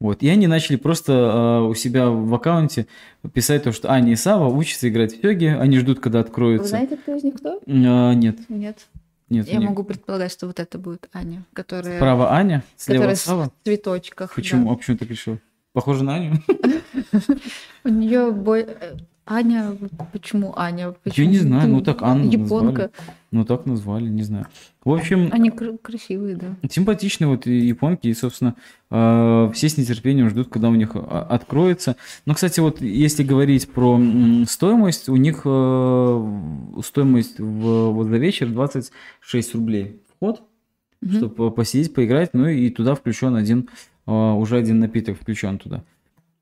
Speaker 2: Вот. И они начали просто э, у себя в аккаунте писать то, что Аня и Сава учатся играть в Сёги, они ждут, когда
Speaker 1: Вы
Speaker 2: откроются.
Speaker 1: знаете, кто из них кто?
Speaker 2: А, нет,
Speaker 1: Нет.
Speaker 2: нет.
Speaker 1: Я
Speaker 2: них
Speaker 1: могу предполагать, что вот это будет Аня, которая...
Speaker 2: Справа Аня, слева
Speaker 1: которая
Speaker 2: Сава.
Speaker 1: в цветочках.
Speaker 2: Почему?
Speaker 1: да.
Speaker 2: А почему ты так решил? Похоже на Аню?
Speaker 1: У нее бой... э, Аня, почему Аня?
Speaker 2: Я
Speaker 1: Почему?
Speaker 2: не знаю, ну так Анну
Speaker 1: Японка.
Speaker 2: назвали. Ну так назвали, не знаю. В общем,
Speaker 1: Они кр- красивые, да.
Speaker 2: Симпатичные вот японки, и, собственно, э, все с нетерпением ждут, когда у них а, откроется. Но, кстати, вот если говорить про стоимость, у них э, стоимость в, вот за вечер 26 рублей вход,
Speaker 1: Мгм.
Speaker 2: чтобы посидеть, поиграть, ну и туда включен один, э, уже один напиток включен туда.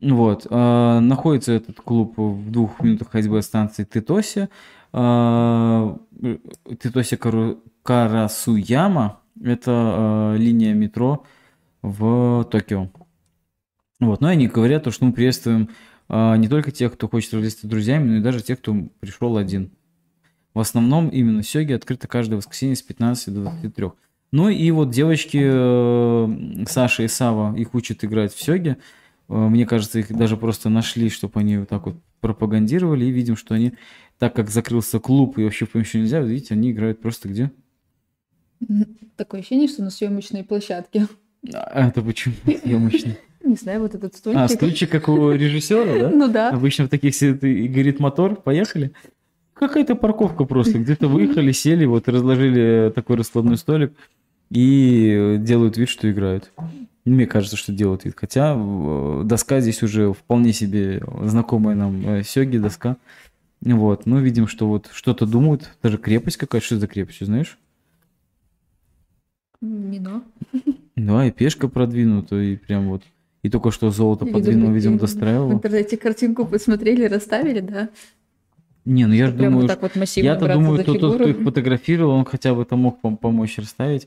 Speaker 2: Вот. э, Находится этот клуб в двух минутах ходьбы от станции Титоси. Э, Титоси Карасуяма – это э, линия метро в Токио. Вот. Но они говорят, то, что мы приветствуем э, не только тех, кто хочет развлечься с друзьями, но и даже тех, кто пришел один. В основном именно сёги открыты каждое воскресенье с 15 до 23. Ну и вот девочки э, Саша и Сава их учат играть в сёги. Э, Мне кажется, их даже просто нашли, чтобы они вот так вот пропагандировали. И видим, что они, так как закрылся клуб и вообще в помещении нельзя, видите, они играют просто где?
Speaker 1: Такое ощущение, что на съемочной площадке.
Speaker 2: А это почему съемочный?
Speaker 1: Не знаю, вот этот стульчик.
Speaker 2: А, стульчик, как у режиссера, да?
Speaker 1: Ну да.
Speaker 2: Обычно в таких сидит и горит мотор, поехали. Какая-то парковка просто. Где-то выехали, сели, вот разложили такой раскладной столик и делают вид, что играют. Мне кажется, что делают вид. Хотя э, доска здесь уже вполне себе знакомая нам э, сёги доска. Вот, ну, видим, что вот что-то думают. Даже крепость какая-то. Что за крепость, знаешь?
Speaker 1: Мино.
Speaker 2: Да, и пешка продвинута, и прям вот. И только что золото подвинул, видимо,
Speaker 1: в
Speaker 2: достраивал.
Speaker 1: интернете картинку посмотрели, расставили, да?
Speaker 2: Не, ну я же думаю,
Speaker 1: вот так вот
Speaker 2: Я-то думаю,
Speaker 1: за
Speaker 2: тот, кто их фотографировал, он хотя бы это мог пом- помочь расставить.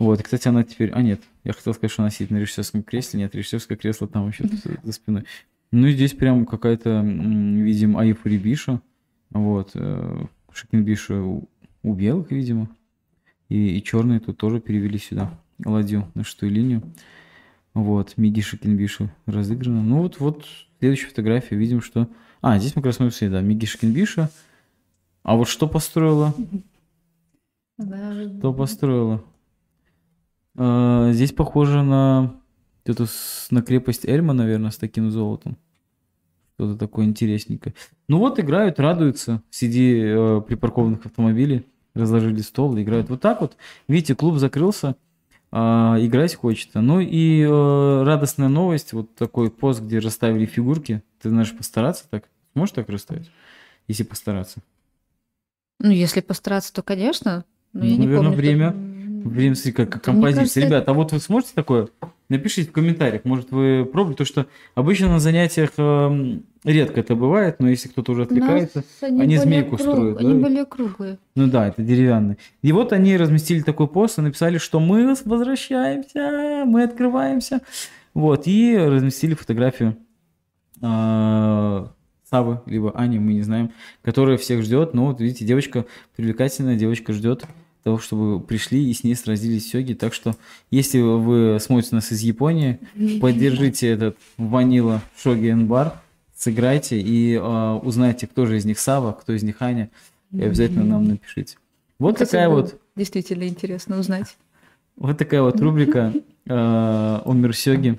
Speaker 2: Вот, кстати, она теперь... А, нет, я хотел сказать, что она сидит на режиссерском кресле. Нет, режиссерское кресло там еще за- спиной. Ну, и здесь прям какая-то, видим, Аифури Биша. Вот, э, Шикинбиша у, белых, видимо. И, и черные тут тоже перевели сюда ладью на шестую линию. Вот, Миги Шикинбиша разыграно. Ну, вот, вот, следующая фотография, видим, что... А, здесь мы как раз мы все, да, Миги Шикинбиша. А вот что построила? Что построила? А, здесь похоже на эту на крепость Эльма, наверное, с таким золотом. Что-то такое интересненькое. Ну вот играют, радуются, сиди э, припаркованных автомобилей, разложили стол, играют. Вот так вот. Видите, клуб закрылся, а, играть хочется. Ну и э, радостная новость, вот такой пост, где расставили фигурки. Ты знаешь, постараться так? Можешь так расставить? Если постараться.
Speaker 1: Ну, если постараться, то, конечно. Но я
Speaker 2: Ну,
Speaker 1: не
Speaker 2: наверное,
Speaker 1: помню, кто-
Speaker 2: время. Время, как, композиция.
Speaker 1: кажется,
Speaker 2: Ребята, а вот вы сможете такое? Напишите в комментариях, может вы пробовали, то что обычно на занятиях эм, редко это бывает, но если кто-то уже отвлекается, они
Speaker 1: более
Speaker 2: змейку
Speaker 1: круг-
Speaker 2: строят,
Speaker 1: Они
Speaker 2: да?
Speaker 1: более круглые.
Speaker 2: ну да, это деревянный. И вот они разместили такой пост и написали, что мы возвращаемся, мы открываемся. Вот, и разместили фотографию э, Савы, либо Ани, мы не знаем, которая всех ждет. Ну, вот видите, девочка привлекательная, девочка ждет того, чтобы пришли и с ней сразились сёги. Так что, если вы смотрите нас из Японии, поддержите этот ванила Шоги бар, сыграйте и э, узнайте, кто же из них Сава, кто из них Аня, и обязательно нам напишите. Вот
Speaker 1: Кстати,
Speaker 2: такая вот,
Speaker 1: Действительно интересно узнать.
Speaker 2: вот такая вот рубрика э, о мир сёги.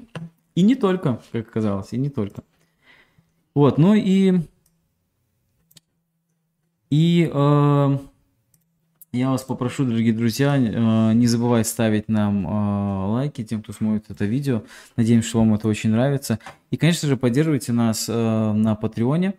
Speaker 2: И не только, как оказалось, и не только. Вот, ну и и э, я вас попрошу, дорогие друзья, э, не забывайте ставить нам э, лайки тем, кто смотрит это видео. Надеемся, что вам это очень нравится. И, конечно же, поддерживайте нас э, на Патреоне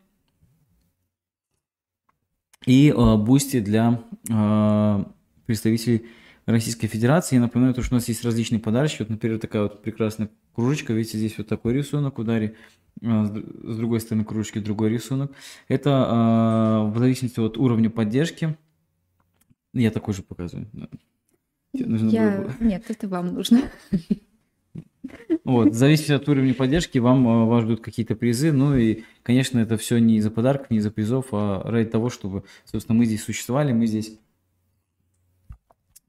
Speaker 2: и э, Boosty для э, представителей Российской Федерации. Я напоминаю, то, что у нас есть различные подарочки. Вот, например, такая вот прекрасная кружечка. Видите, здесь вот такой рисунок у Дарьи. А, С другой стороны кружечки другой рисунок. Это э, в зависимости от уровня поддержки. Я такой же показываю. да. Тебе нужно
Speaker 1: Я...
Speaker 2: было-
Speaker 1: Нет, это вам нужно.
Speaker 2: Вот, в зависимости от уровня поддержки вам э, вас ждут какие-то призы. Ну и, конечно, это все не из-за подарков, не из-за призов, а ради того, чтобы, собственно, мы здесь существовали, мы здесь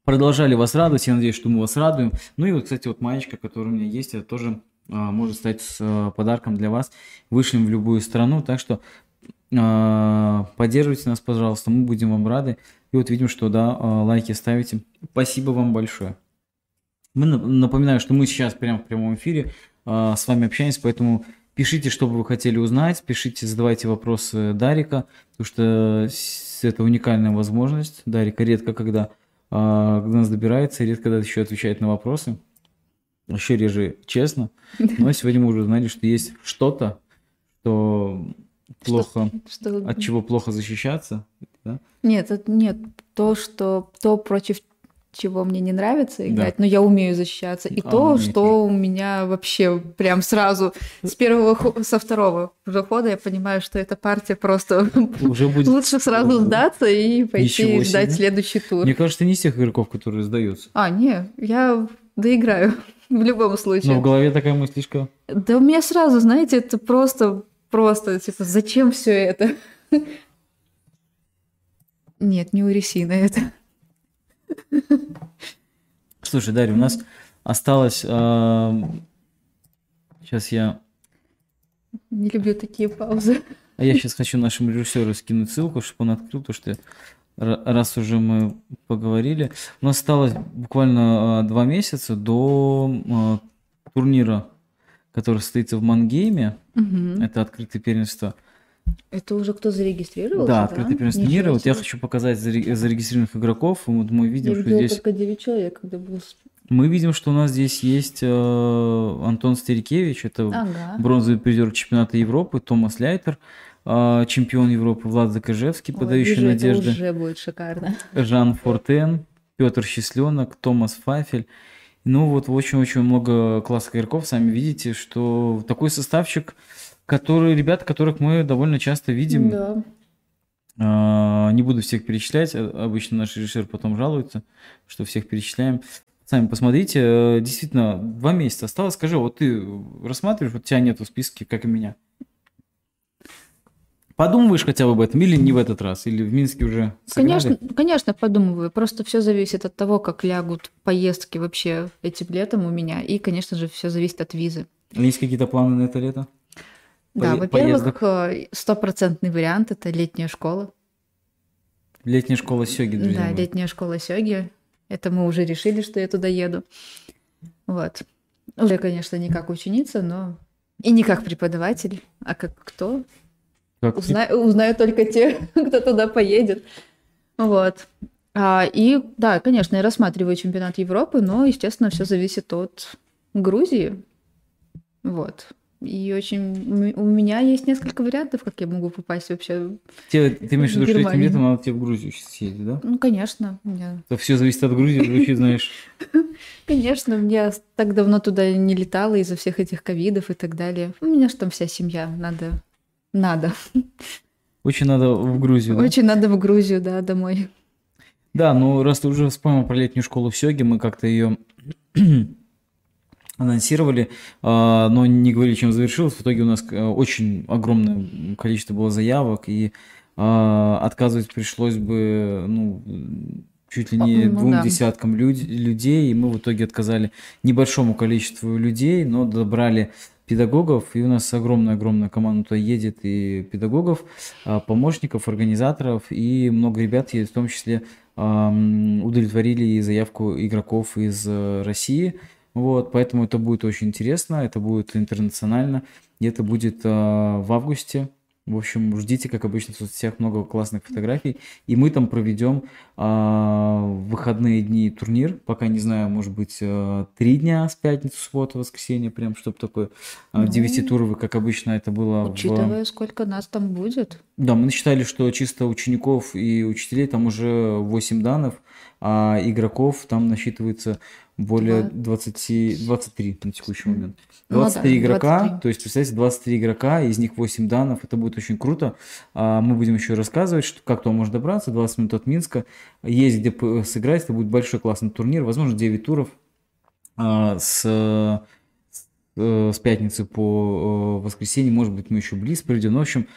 Speaker 2: продолжали вас радовать. Я надеюсь, что мы вас радуем. Ну и вот, кстати, вот маечка, которая у меня есть, это тоже а, может стать с, а, подарком для вас. Вышлем в любую страну, так что поддерживайте нас, пожалуйста, мы будем вам рады. И вот видим, что, да, а, лайки ставите. Спасибо вам большое. Мы нап- напоминаю, что мы сейчас прямо в прямом эфире а, с вами общаемся, поэтому пишите, что бы вы хотели узнать, пишите, задавайте вопросы Дарика, потому что это уникальная возможность. Дарика редко когда а, до нас добирается, редко когда еще отвечает на вопросы. Еще реже, честно. Но сегодня мы уже узнали, что есть что-то, что плохо,
Speaker 1: Что-
Speaker 2: от чего плохо защищаться. да?
Speaker 1: Нет, это нет. То, что то против чего мне не нравится играть, но я умею защищаться. И
Speaker 2: А,
Speaker 1: то,
Speaker 2: мне
Speaker 1: что у меня вообще прям сразу с первого со второго захода я понимаю, что эта партия просто
Speaker 2: Уже будет...
Speaker 1: лучше сразу сдаться и пойти ждать следующий тур.
Speaker 2: Мне кажется, не из тех игроков, которые сдаются.
Speaker 1: А, не, я доиграю в любом
Speaker 2: Но
Speaker 1: случае.
Speaker 2: в голове такая мыслишка.
Speaker 1: Да у меня сразу, знаете, это просто, просто, типа, зачем все это? Нет, не у Ресина это.
Speaker 2: Слушай, Дарья, у нас осталось... а, Сейчас я...
Speaker 1: Не люблю такие паузы.
Speaker 2: А я сейчас хочу нашему режиссеру скинуть ссылку, чтобы он открыл, то что раз уже мы поговорили. У нас осталось буквально а, два месяца до а, турнира, который состоится в Мангейме.
Speaker 1: Мгм.
Speaker 2: Это открытое первенство.
Speaker 1: Это уже кто зарегистрировался?
Speaker 2: Да, открытое первенство
Speaker 1: Ничего
Speaker 2: мира. Вот я хочу показать заре- зарегистрированных игроков. Вот мы видим,
Speaker 1: Я
Speaker 2: что здесь...
Speaker 1: только 9 человек, когда был...
Speaker 2: Мы видим, что у нас здесь есть э, Антон Стерикевич, это
Speaker 1: Ага.
Speaker 2: бронзовый призер чемпионата Европы, Томас Ляйтер, э, чемпион Европы Влад Закажевский,
Speaker 1: Ой,
Speaker 2: подающий
Speaker 1: вижу,
Speaker 2: надежды,
Speaker 1: Это уже будет шикарно.
Speaker 2: Жан Фортен, Петр Счастленок, Томас Фафель. Ну вот очень-очень много классных игроков. Сами видите, что такой составчик, который, ребята, которых мы довольно часто видим.
Speaker 1: Да.
Speaker 2: А, Не буду всех перечислять, э, обычно наш режиссер потом жалуется, что всех перечисляем. Сами посмотрите, э, действительно, два месяца осталось. Скажи, вот ты рассматриваешь, вот тебя нет в списке, как и меня. Подумываешь хотя бы об этом или не в этот раз, или в Минске уже сыграли?
Speaker 1: Конечно, конечно, подумываю. Просто все зависит от того, как лягут поездки вообще этим летом у меня. И, конечно же, все зависит от визы.
Speaker 2: Есть какие-то планы на это лето?
Speaker 1: Да,
Speaker 2: Пое-
Speaker 1: во-первых, э, стопроцентный вариант это летняя школа.
Speaker 2: Летняя школа Сёги, друзья
Speaker 1: Да,
Speaker 2: мои.
Speaker 1: летняя школа Сёги. Это мы уже решили, что я туда еду. Вот. Уже, конечно, не как ученица, но и не как преподаватель, а как кто,
Speaker 2: Как ты-
Speaker 1: Узна- Узнают только те, кто туда поедет. Вот. А, и да, конечно, я рассматриваю чемпионат Европы, но, естественно, все зависит от Грузии. Вот. И очень у меня есть несколько вариантов, как я могу попасть вообще.
Speaker 2: Те- ты имеешь в виду, что этим летом надо тебе в Грузию съездить, да?
Speaker 1: Ну, конечно, мне,
Speaker 2: Это все зависит от Грузии, звучит, знаешь.
Speaker 1: конечно, я так давно туда не летала из-за всех этих ковидов и так далее. У меня же там вся семья, надо, надо.
Speaker 2: Очень надо в Грузию. да?
Speaker 1: Очень надо в Грузию, да, домой.
Speaker 2: Да, ну раз ты уже вспомнил про летнюю школу в Сёге, мы как-то ее анонсировали, а, но не говорили, чем завершилось. В итоге у нас э, очень огромное количество было заявок, и а, отказывать пришлось бы, ну, чуть ли не
Speaker 1: Ну
Speaker 2: двум
Speaker 1: да.
Speaker 2: десяткам люд- людей, и мы в итоге отказали небольшому количеству людей, но добрали педагогов, и у нас огромная-огромная команда туда едет, и педагогов, а, помощников, организаторов, и много ребят едет, в том числе удовлетворили заявку игроков из э, России. Вот, поэтому это будет очень интересно, это будет интернационально, и это будет а, в августе. В общем, ждите, как обычно, в соцсетях много классных фотографий. И мы там проведем а, в выходные дни турнир. Пока не знаю, может быть, а, три дня с пятницы, субботу, воскресенье, прям, чтобы такой а,
Speaker 1: Ну,
Speaker 2: девятитуровый, как обычно это было в...
Speaker 1: Учитывая, сколько нас там будет.
Speaker 2: Да, мы насчитали, что чисто учеников и учителей там уже 8 данных, а игроков там насчитывается более
Speaker 1: Два.
Speaker 2: 20, 23 на текущий момент.
Speaker 1: Ну да,
Speaker 2: 23 игрока,
Speaker 1: 23.
Speaker 2: то есть, представьте, 23 игрока, из них 8 данных, это будет очень круто. А Мы будем еще рассказывать, что, как туда можно добраться, 20 минут от Минска. Есть где сыграть, это будет большой классный турнир, возможно, 9 туров а, с с, э, с пятницы по э, воскресенье, может быть, мы еще близ проведем. Ну, в общем,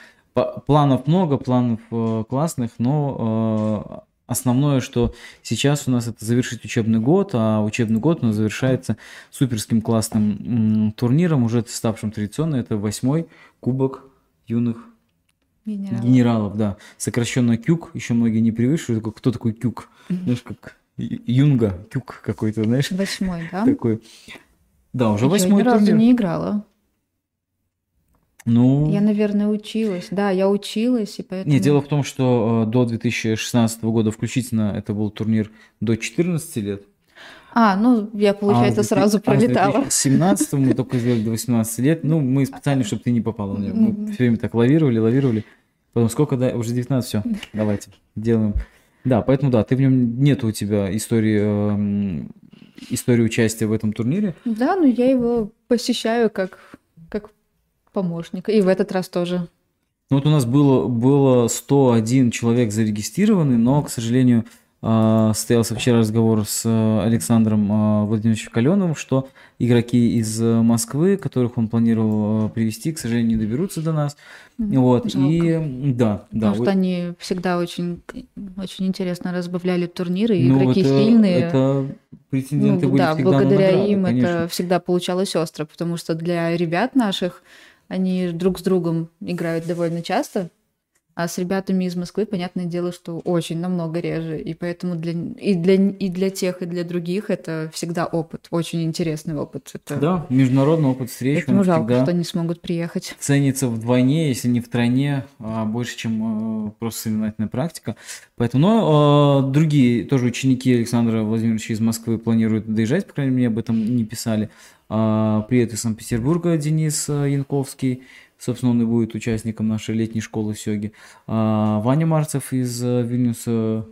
Speaker 2: планов много, планов э, классных, но основное, что сейчас у нас это завершить учебный год, а учебный год у нас завершается суперским классным турниром, уже ставшим традиционным, это восьмой кубок юных
Speaker 1: Генерал.
Speaker 2: генералов, да, сокращенно КЮК, еще многие не привыкли, кто такой КЮК, знаешь, как Юнга, КЮК какой-то, знаешь,
Speaker 1: Восьмой, да?
Speaker 2: такой. Да, уже
Speaker 1: Я
Speaker 2: восьмой
Speaker 1: ни разу
Speaker 2: турнир.
Speaker 1: не играла.
Speaker 2: Ну,
Speaker 1: Я, наверное, училась. Да, я училась, и поэтому...
Speaker 2: Нет, дело в том, что э, до 2016 года включительно это был турнир до 14 лет.
Speaker 1: А, ну, я, получается,
Speaker 2: а
Speaker 1: сразу
Speaker 2: 2000 а
Speaker 1: пролетала.
Speaker 2: 2017 мы только сделали до 18 лет. Ну, мы специально, чтобы ты не попала. Мы все время так лавировали, лавировали. Потом сколько, да, уже 19, все, давайте, делаем. Да, поэтому да, ты в нем нет у тебя истории, эм, истории участия в этом турнире.
Speaker 1: Да, ну я его посещаю как, как помощник. И в этот раз тоже.
Speaker 2: Ну вот у нас было, было 101 человек зарегистрированы, но, к сожалению, а, состоялся вчера разговор с э, Александром а, Владимировичем Каленовым, что игроки из э, Москвы, которых он планировал э, привести, к сожалению, не доберутся до нас. Вот,
Speaker 1: Жалко.
Speaker 2: и да, да.
Speaker 1: Потому что они всегда очень, очень интересно разбавляли турниры, и
Speaker 2: ну,
Speaker 1: игроки
Speaker 2: это,
Speaker 1: сильные.
Speaker 2: Это претенденты
Speaker 1: Ну,
Speaker 2: были
Speaker 1: да,
Speaker 2: всегда на
Speaker 1: благодаря
Speaker 2: награды,
Speaker 1: им
Speaker 2: конечно.
Speaker 1: это всегда получалось остро, потому что для ребят наших они друг с другом играют довольно часто, а с ребятами из Москвы, понятное дело, что очень намного реже, и поэтому для, и, для, и для тех, и для других это всегда опыт, очень интересный опыт. Это,
Speaker 2: Да, международный опыт встреч,
Speaker 1: Поэтому жалко, что не смогут приехать.
Speaker 2: ценится вдвойне, если не втройне, а больше, чем э, просто соревновательная практика. Поэтому, но э, другие тоже ученики Александра Владимировича из Москвы планируют доезжать, по крайней мере, об этом не писали. А, Привет из Санкт-Петербурга, Денис э, Янковский. Собственно, он и будет участником нашей летней школы Сёги. А, Ваня Марцев из Вильнюса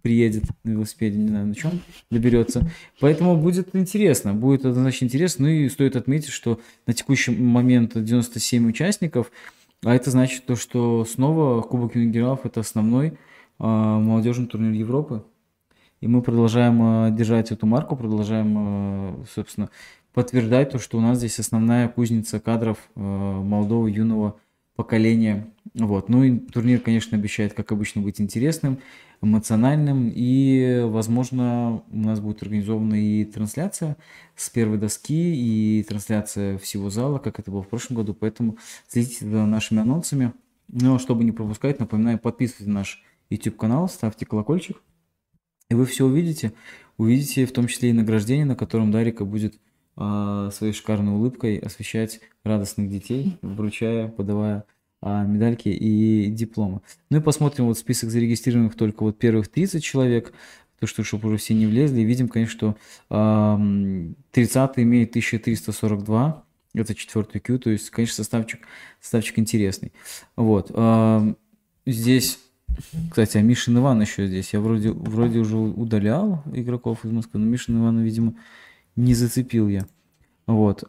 Speaker 2: приедет на велосипеде, не знаю на чем, доберется. Поэтому будет интересно, будет однозначно интересно. Ну и стоит отметить, что на текущий момент 97 участников, а это значит то, что снова Кубок юных генералов это основной а, молодежный турнир Европы. И мы продолжаем а, держать эту марку, продолжаем, а, собственно, подтверждать то, что у нас здесь основная кузница кадров а, молодого юного поколения. Вот. Ну и турнир, конечно, обещает, как обычно, быть интересным, эмоциональным. И, возможно, у нас будет организована и трансляция с первой доски, и трансляция всего зала, как это было в прошлом году. Поэтому следите за нашими анонсами. Но чтобы не пропускать, напоминаю, подписывайтесь на наш YouTube-канал, ставьте колокольчик. И вы все увидите. Увидите в том числе и награждение, на котором Дарика будет а, своей шикарной улыбкой освещать радостных детей, вручая, подавая а, медальки и дипломы. Ну и посмотрим вот список зарегистрированных только вот первых 30 человек, то что, чтобы уже все не влезли. Видим, конечно, что ам, 30 имеет 1342, это четвертый Q, то есть, конечно, составчик, составчик интересный. Вот. ам, Здесь, кстати, а Мишин Иван еще здесь. Я вроде, вроде уже удалял игроков из Москвы, но Мишин Ивана, видимо, не зацепил я. Вот.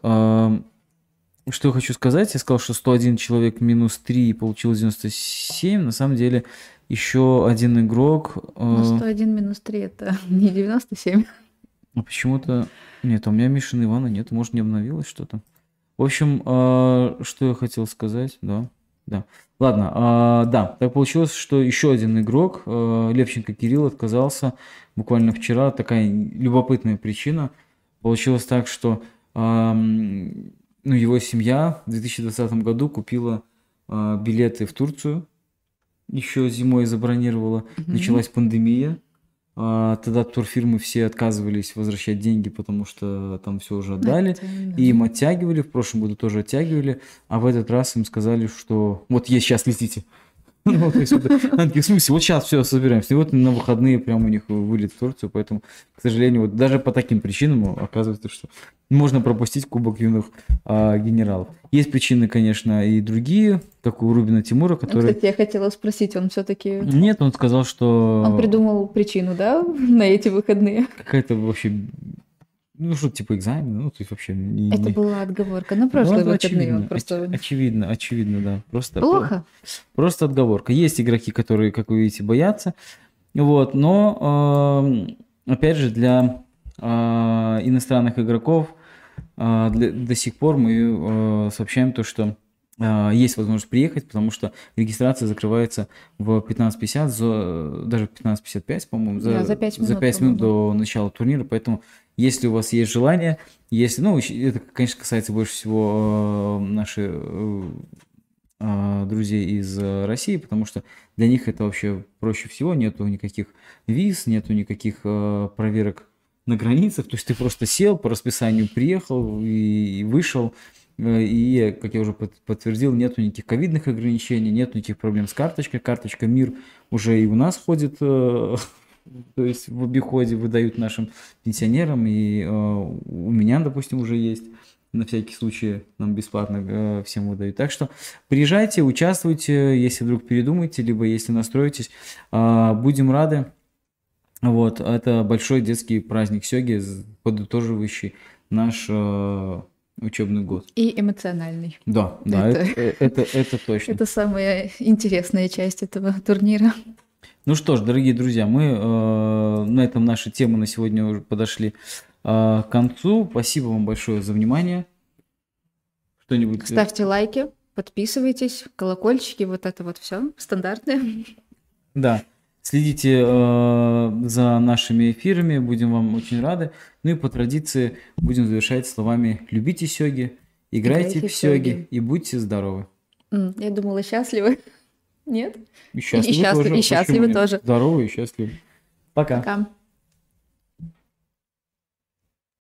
Speaker 2: Что я хочу сказать, я сказал, что 101 человек минус 3 и получилось 97. На самом деле еще один игрок. Э,
Speaker 1: 101 минус 3 это не 97.
Speaker 2: а почему-то... Нет, у меня Мишина Ивана нет. Может, не обновилось что-то. В общем, а, что я хотел сказать, да. Да. Ладно, а, да, так получилось, что еще один игрок, а, Левченко Кирилл, отказался буквально вчера. Такая любопытная причина. Получилось так, что а, ну, его семья в 2020 году купила а, билеты в Турцию. Еще зимой забронировала.
Speaker 1: Мгм.
Speaker 2: Началась пандемия. А, Тогда турфирмы все отказывались возвращать деньги, потому что там все уже отдали. И им оттягивали, в прошлом году тоже оттягивали, а в этот раз им сказали, что вот есть сейчас летите. Ну, то есть, вот, они такие, в смысле, вот сейчас все собираемся. И вот на выходные прям у них вылет в Турцию, поэтому, к сожалению, вот даже по таким причинам оказывается, что можно пропустить Кубок юных а, генералов. Есть причины, конечно, и другие, как у Рубина Тимура,
Speaker 1: Ну,
Speaker 2: который...
Speaker 1: Кстати, я хотела спросить, он все-таки
Speaker 2: Нет, он сказал, что...
Speaker 1: он придумал причину, да, на эти выходные?
Speaker 2: Какая-то вообще... Ну, что типа экзамен, ну, то есть вообще... не-
Speaker 1: Это
Speaker 2: не-
Speaker 1: была отговорка на
Speaker 2: Ну,
Speaker 1: прошлые
Speaker 2: это
Speaker 1: выходные.
Speaker 2: очевидно,
Speaker 1: просто
Speaker 2: оч- очевидно, очевидно, да. Просто,
Speaker 1: плохо.
Speaker 2: просто отговорка. Есть игроки, которые, как вы видите, боятся. Вот, но эм, опять же, для э, иностранных игроков э, для- до сих пор мы э, сообщаем то, что э, есть возможность приехать, потому что регистрация закрывается в 15.50, за, даже в 15.55, по-моему, за,
Speaker 1: Да, за пять
Speaker 2: за
Speaker 1: минут,
Speaker 2: пять минут
Speaker 1: по-моему.
Speaker 2: до начала турнира. Поэтому, если у вас есть желание, если, ну, это, конечно, касается больше всего э, наших э, э, друзей из э, России, потому что для них это вообще проще всего, нету никаких виз, нету никаких э, проверок на границах, то есть ты просто сел, по расписанию приехал и, вышел, Э, и, как я уже под- подтвердил, нету никаких ковидных ограничений, нету никаких проблем с карточкой, карточка МИР уже и у нас ходит, э, то есть в обиходе выдают нашим пенсионерам, и э, у меня, допустим, уже есть на всякий случай нам бесплатно э, всем выдают. Так что приезжайте, участвуйте, если вдруг передумаете, либо если настроитесь, а, будем рады. Вот, это большой детский праздник Сёги, подытоживающий наш э, учебный год.
Speaker 1: И эмоциональный.
Speaker 2: Да, да,
Speaker 1: Это-
Speaker 2: это, э, это, это точно.
Speaker 1: Это самая интересная часть этого турнира.
Speaker 2: Ну что ж, дорогие друзья, мы э, на этом наши темы на сегодня уже подошли э, к концу. Спасибо вам большое за внимание.
Speaker 1: Что-нибудь... Ставьте лайки, подписывайтесь, колокольчики, вот это вот все стандартное.
Speaker 2: Да. Следите э, за нашими эфирами, будем вам очень рады. Ну и по традиции будем завершать словами «любите сёги», играйте, играйте в сёги и будьте здоровы.
Speaker 1: Я думала, счастливы. Нет?
Speaker 2: И счастливы, и счастливы тоже. И счастливы тоже. Здоровы и счастливы. Пока. Пока.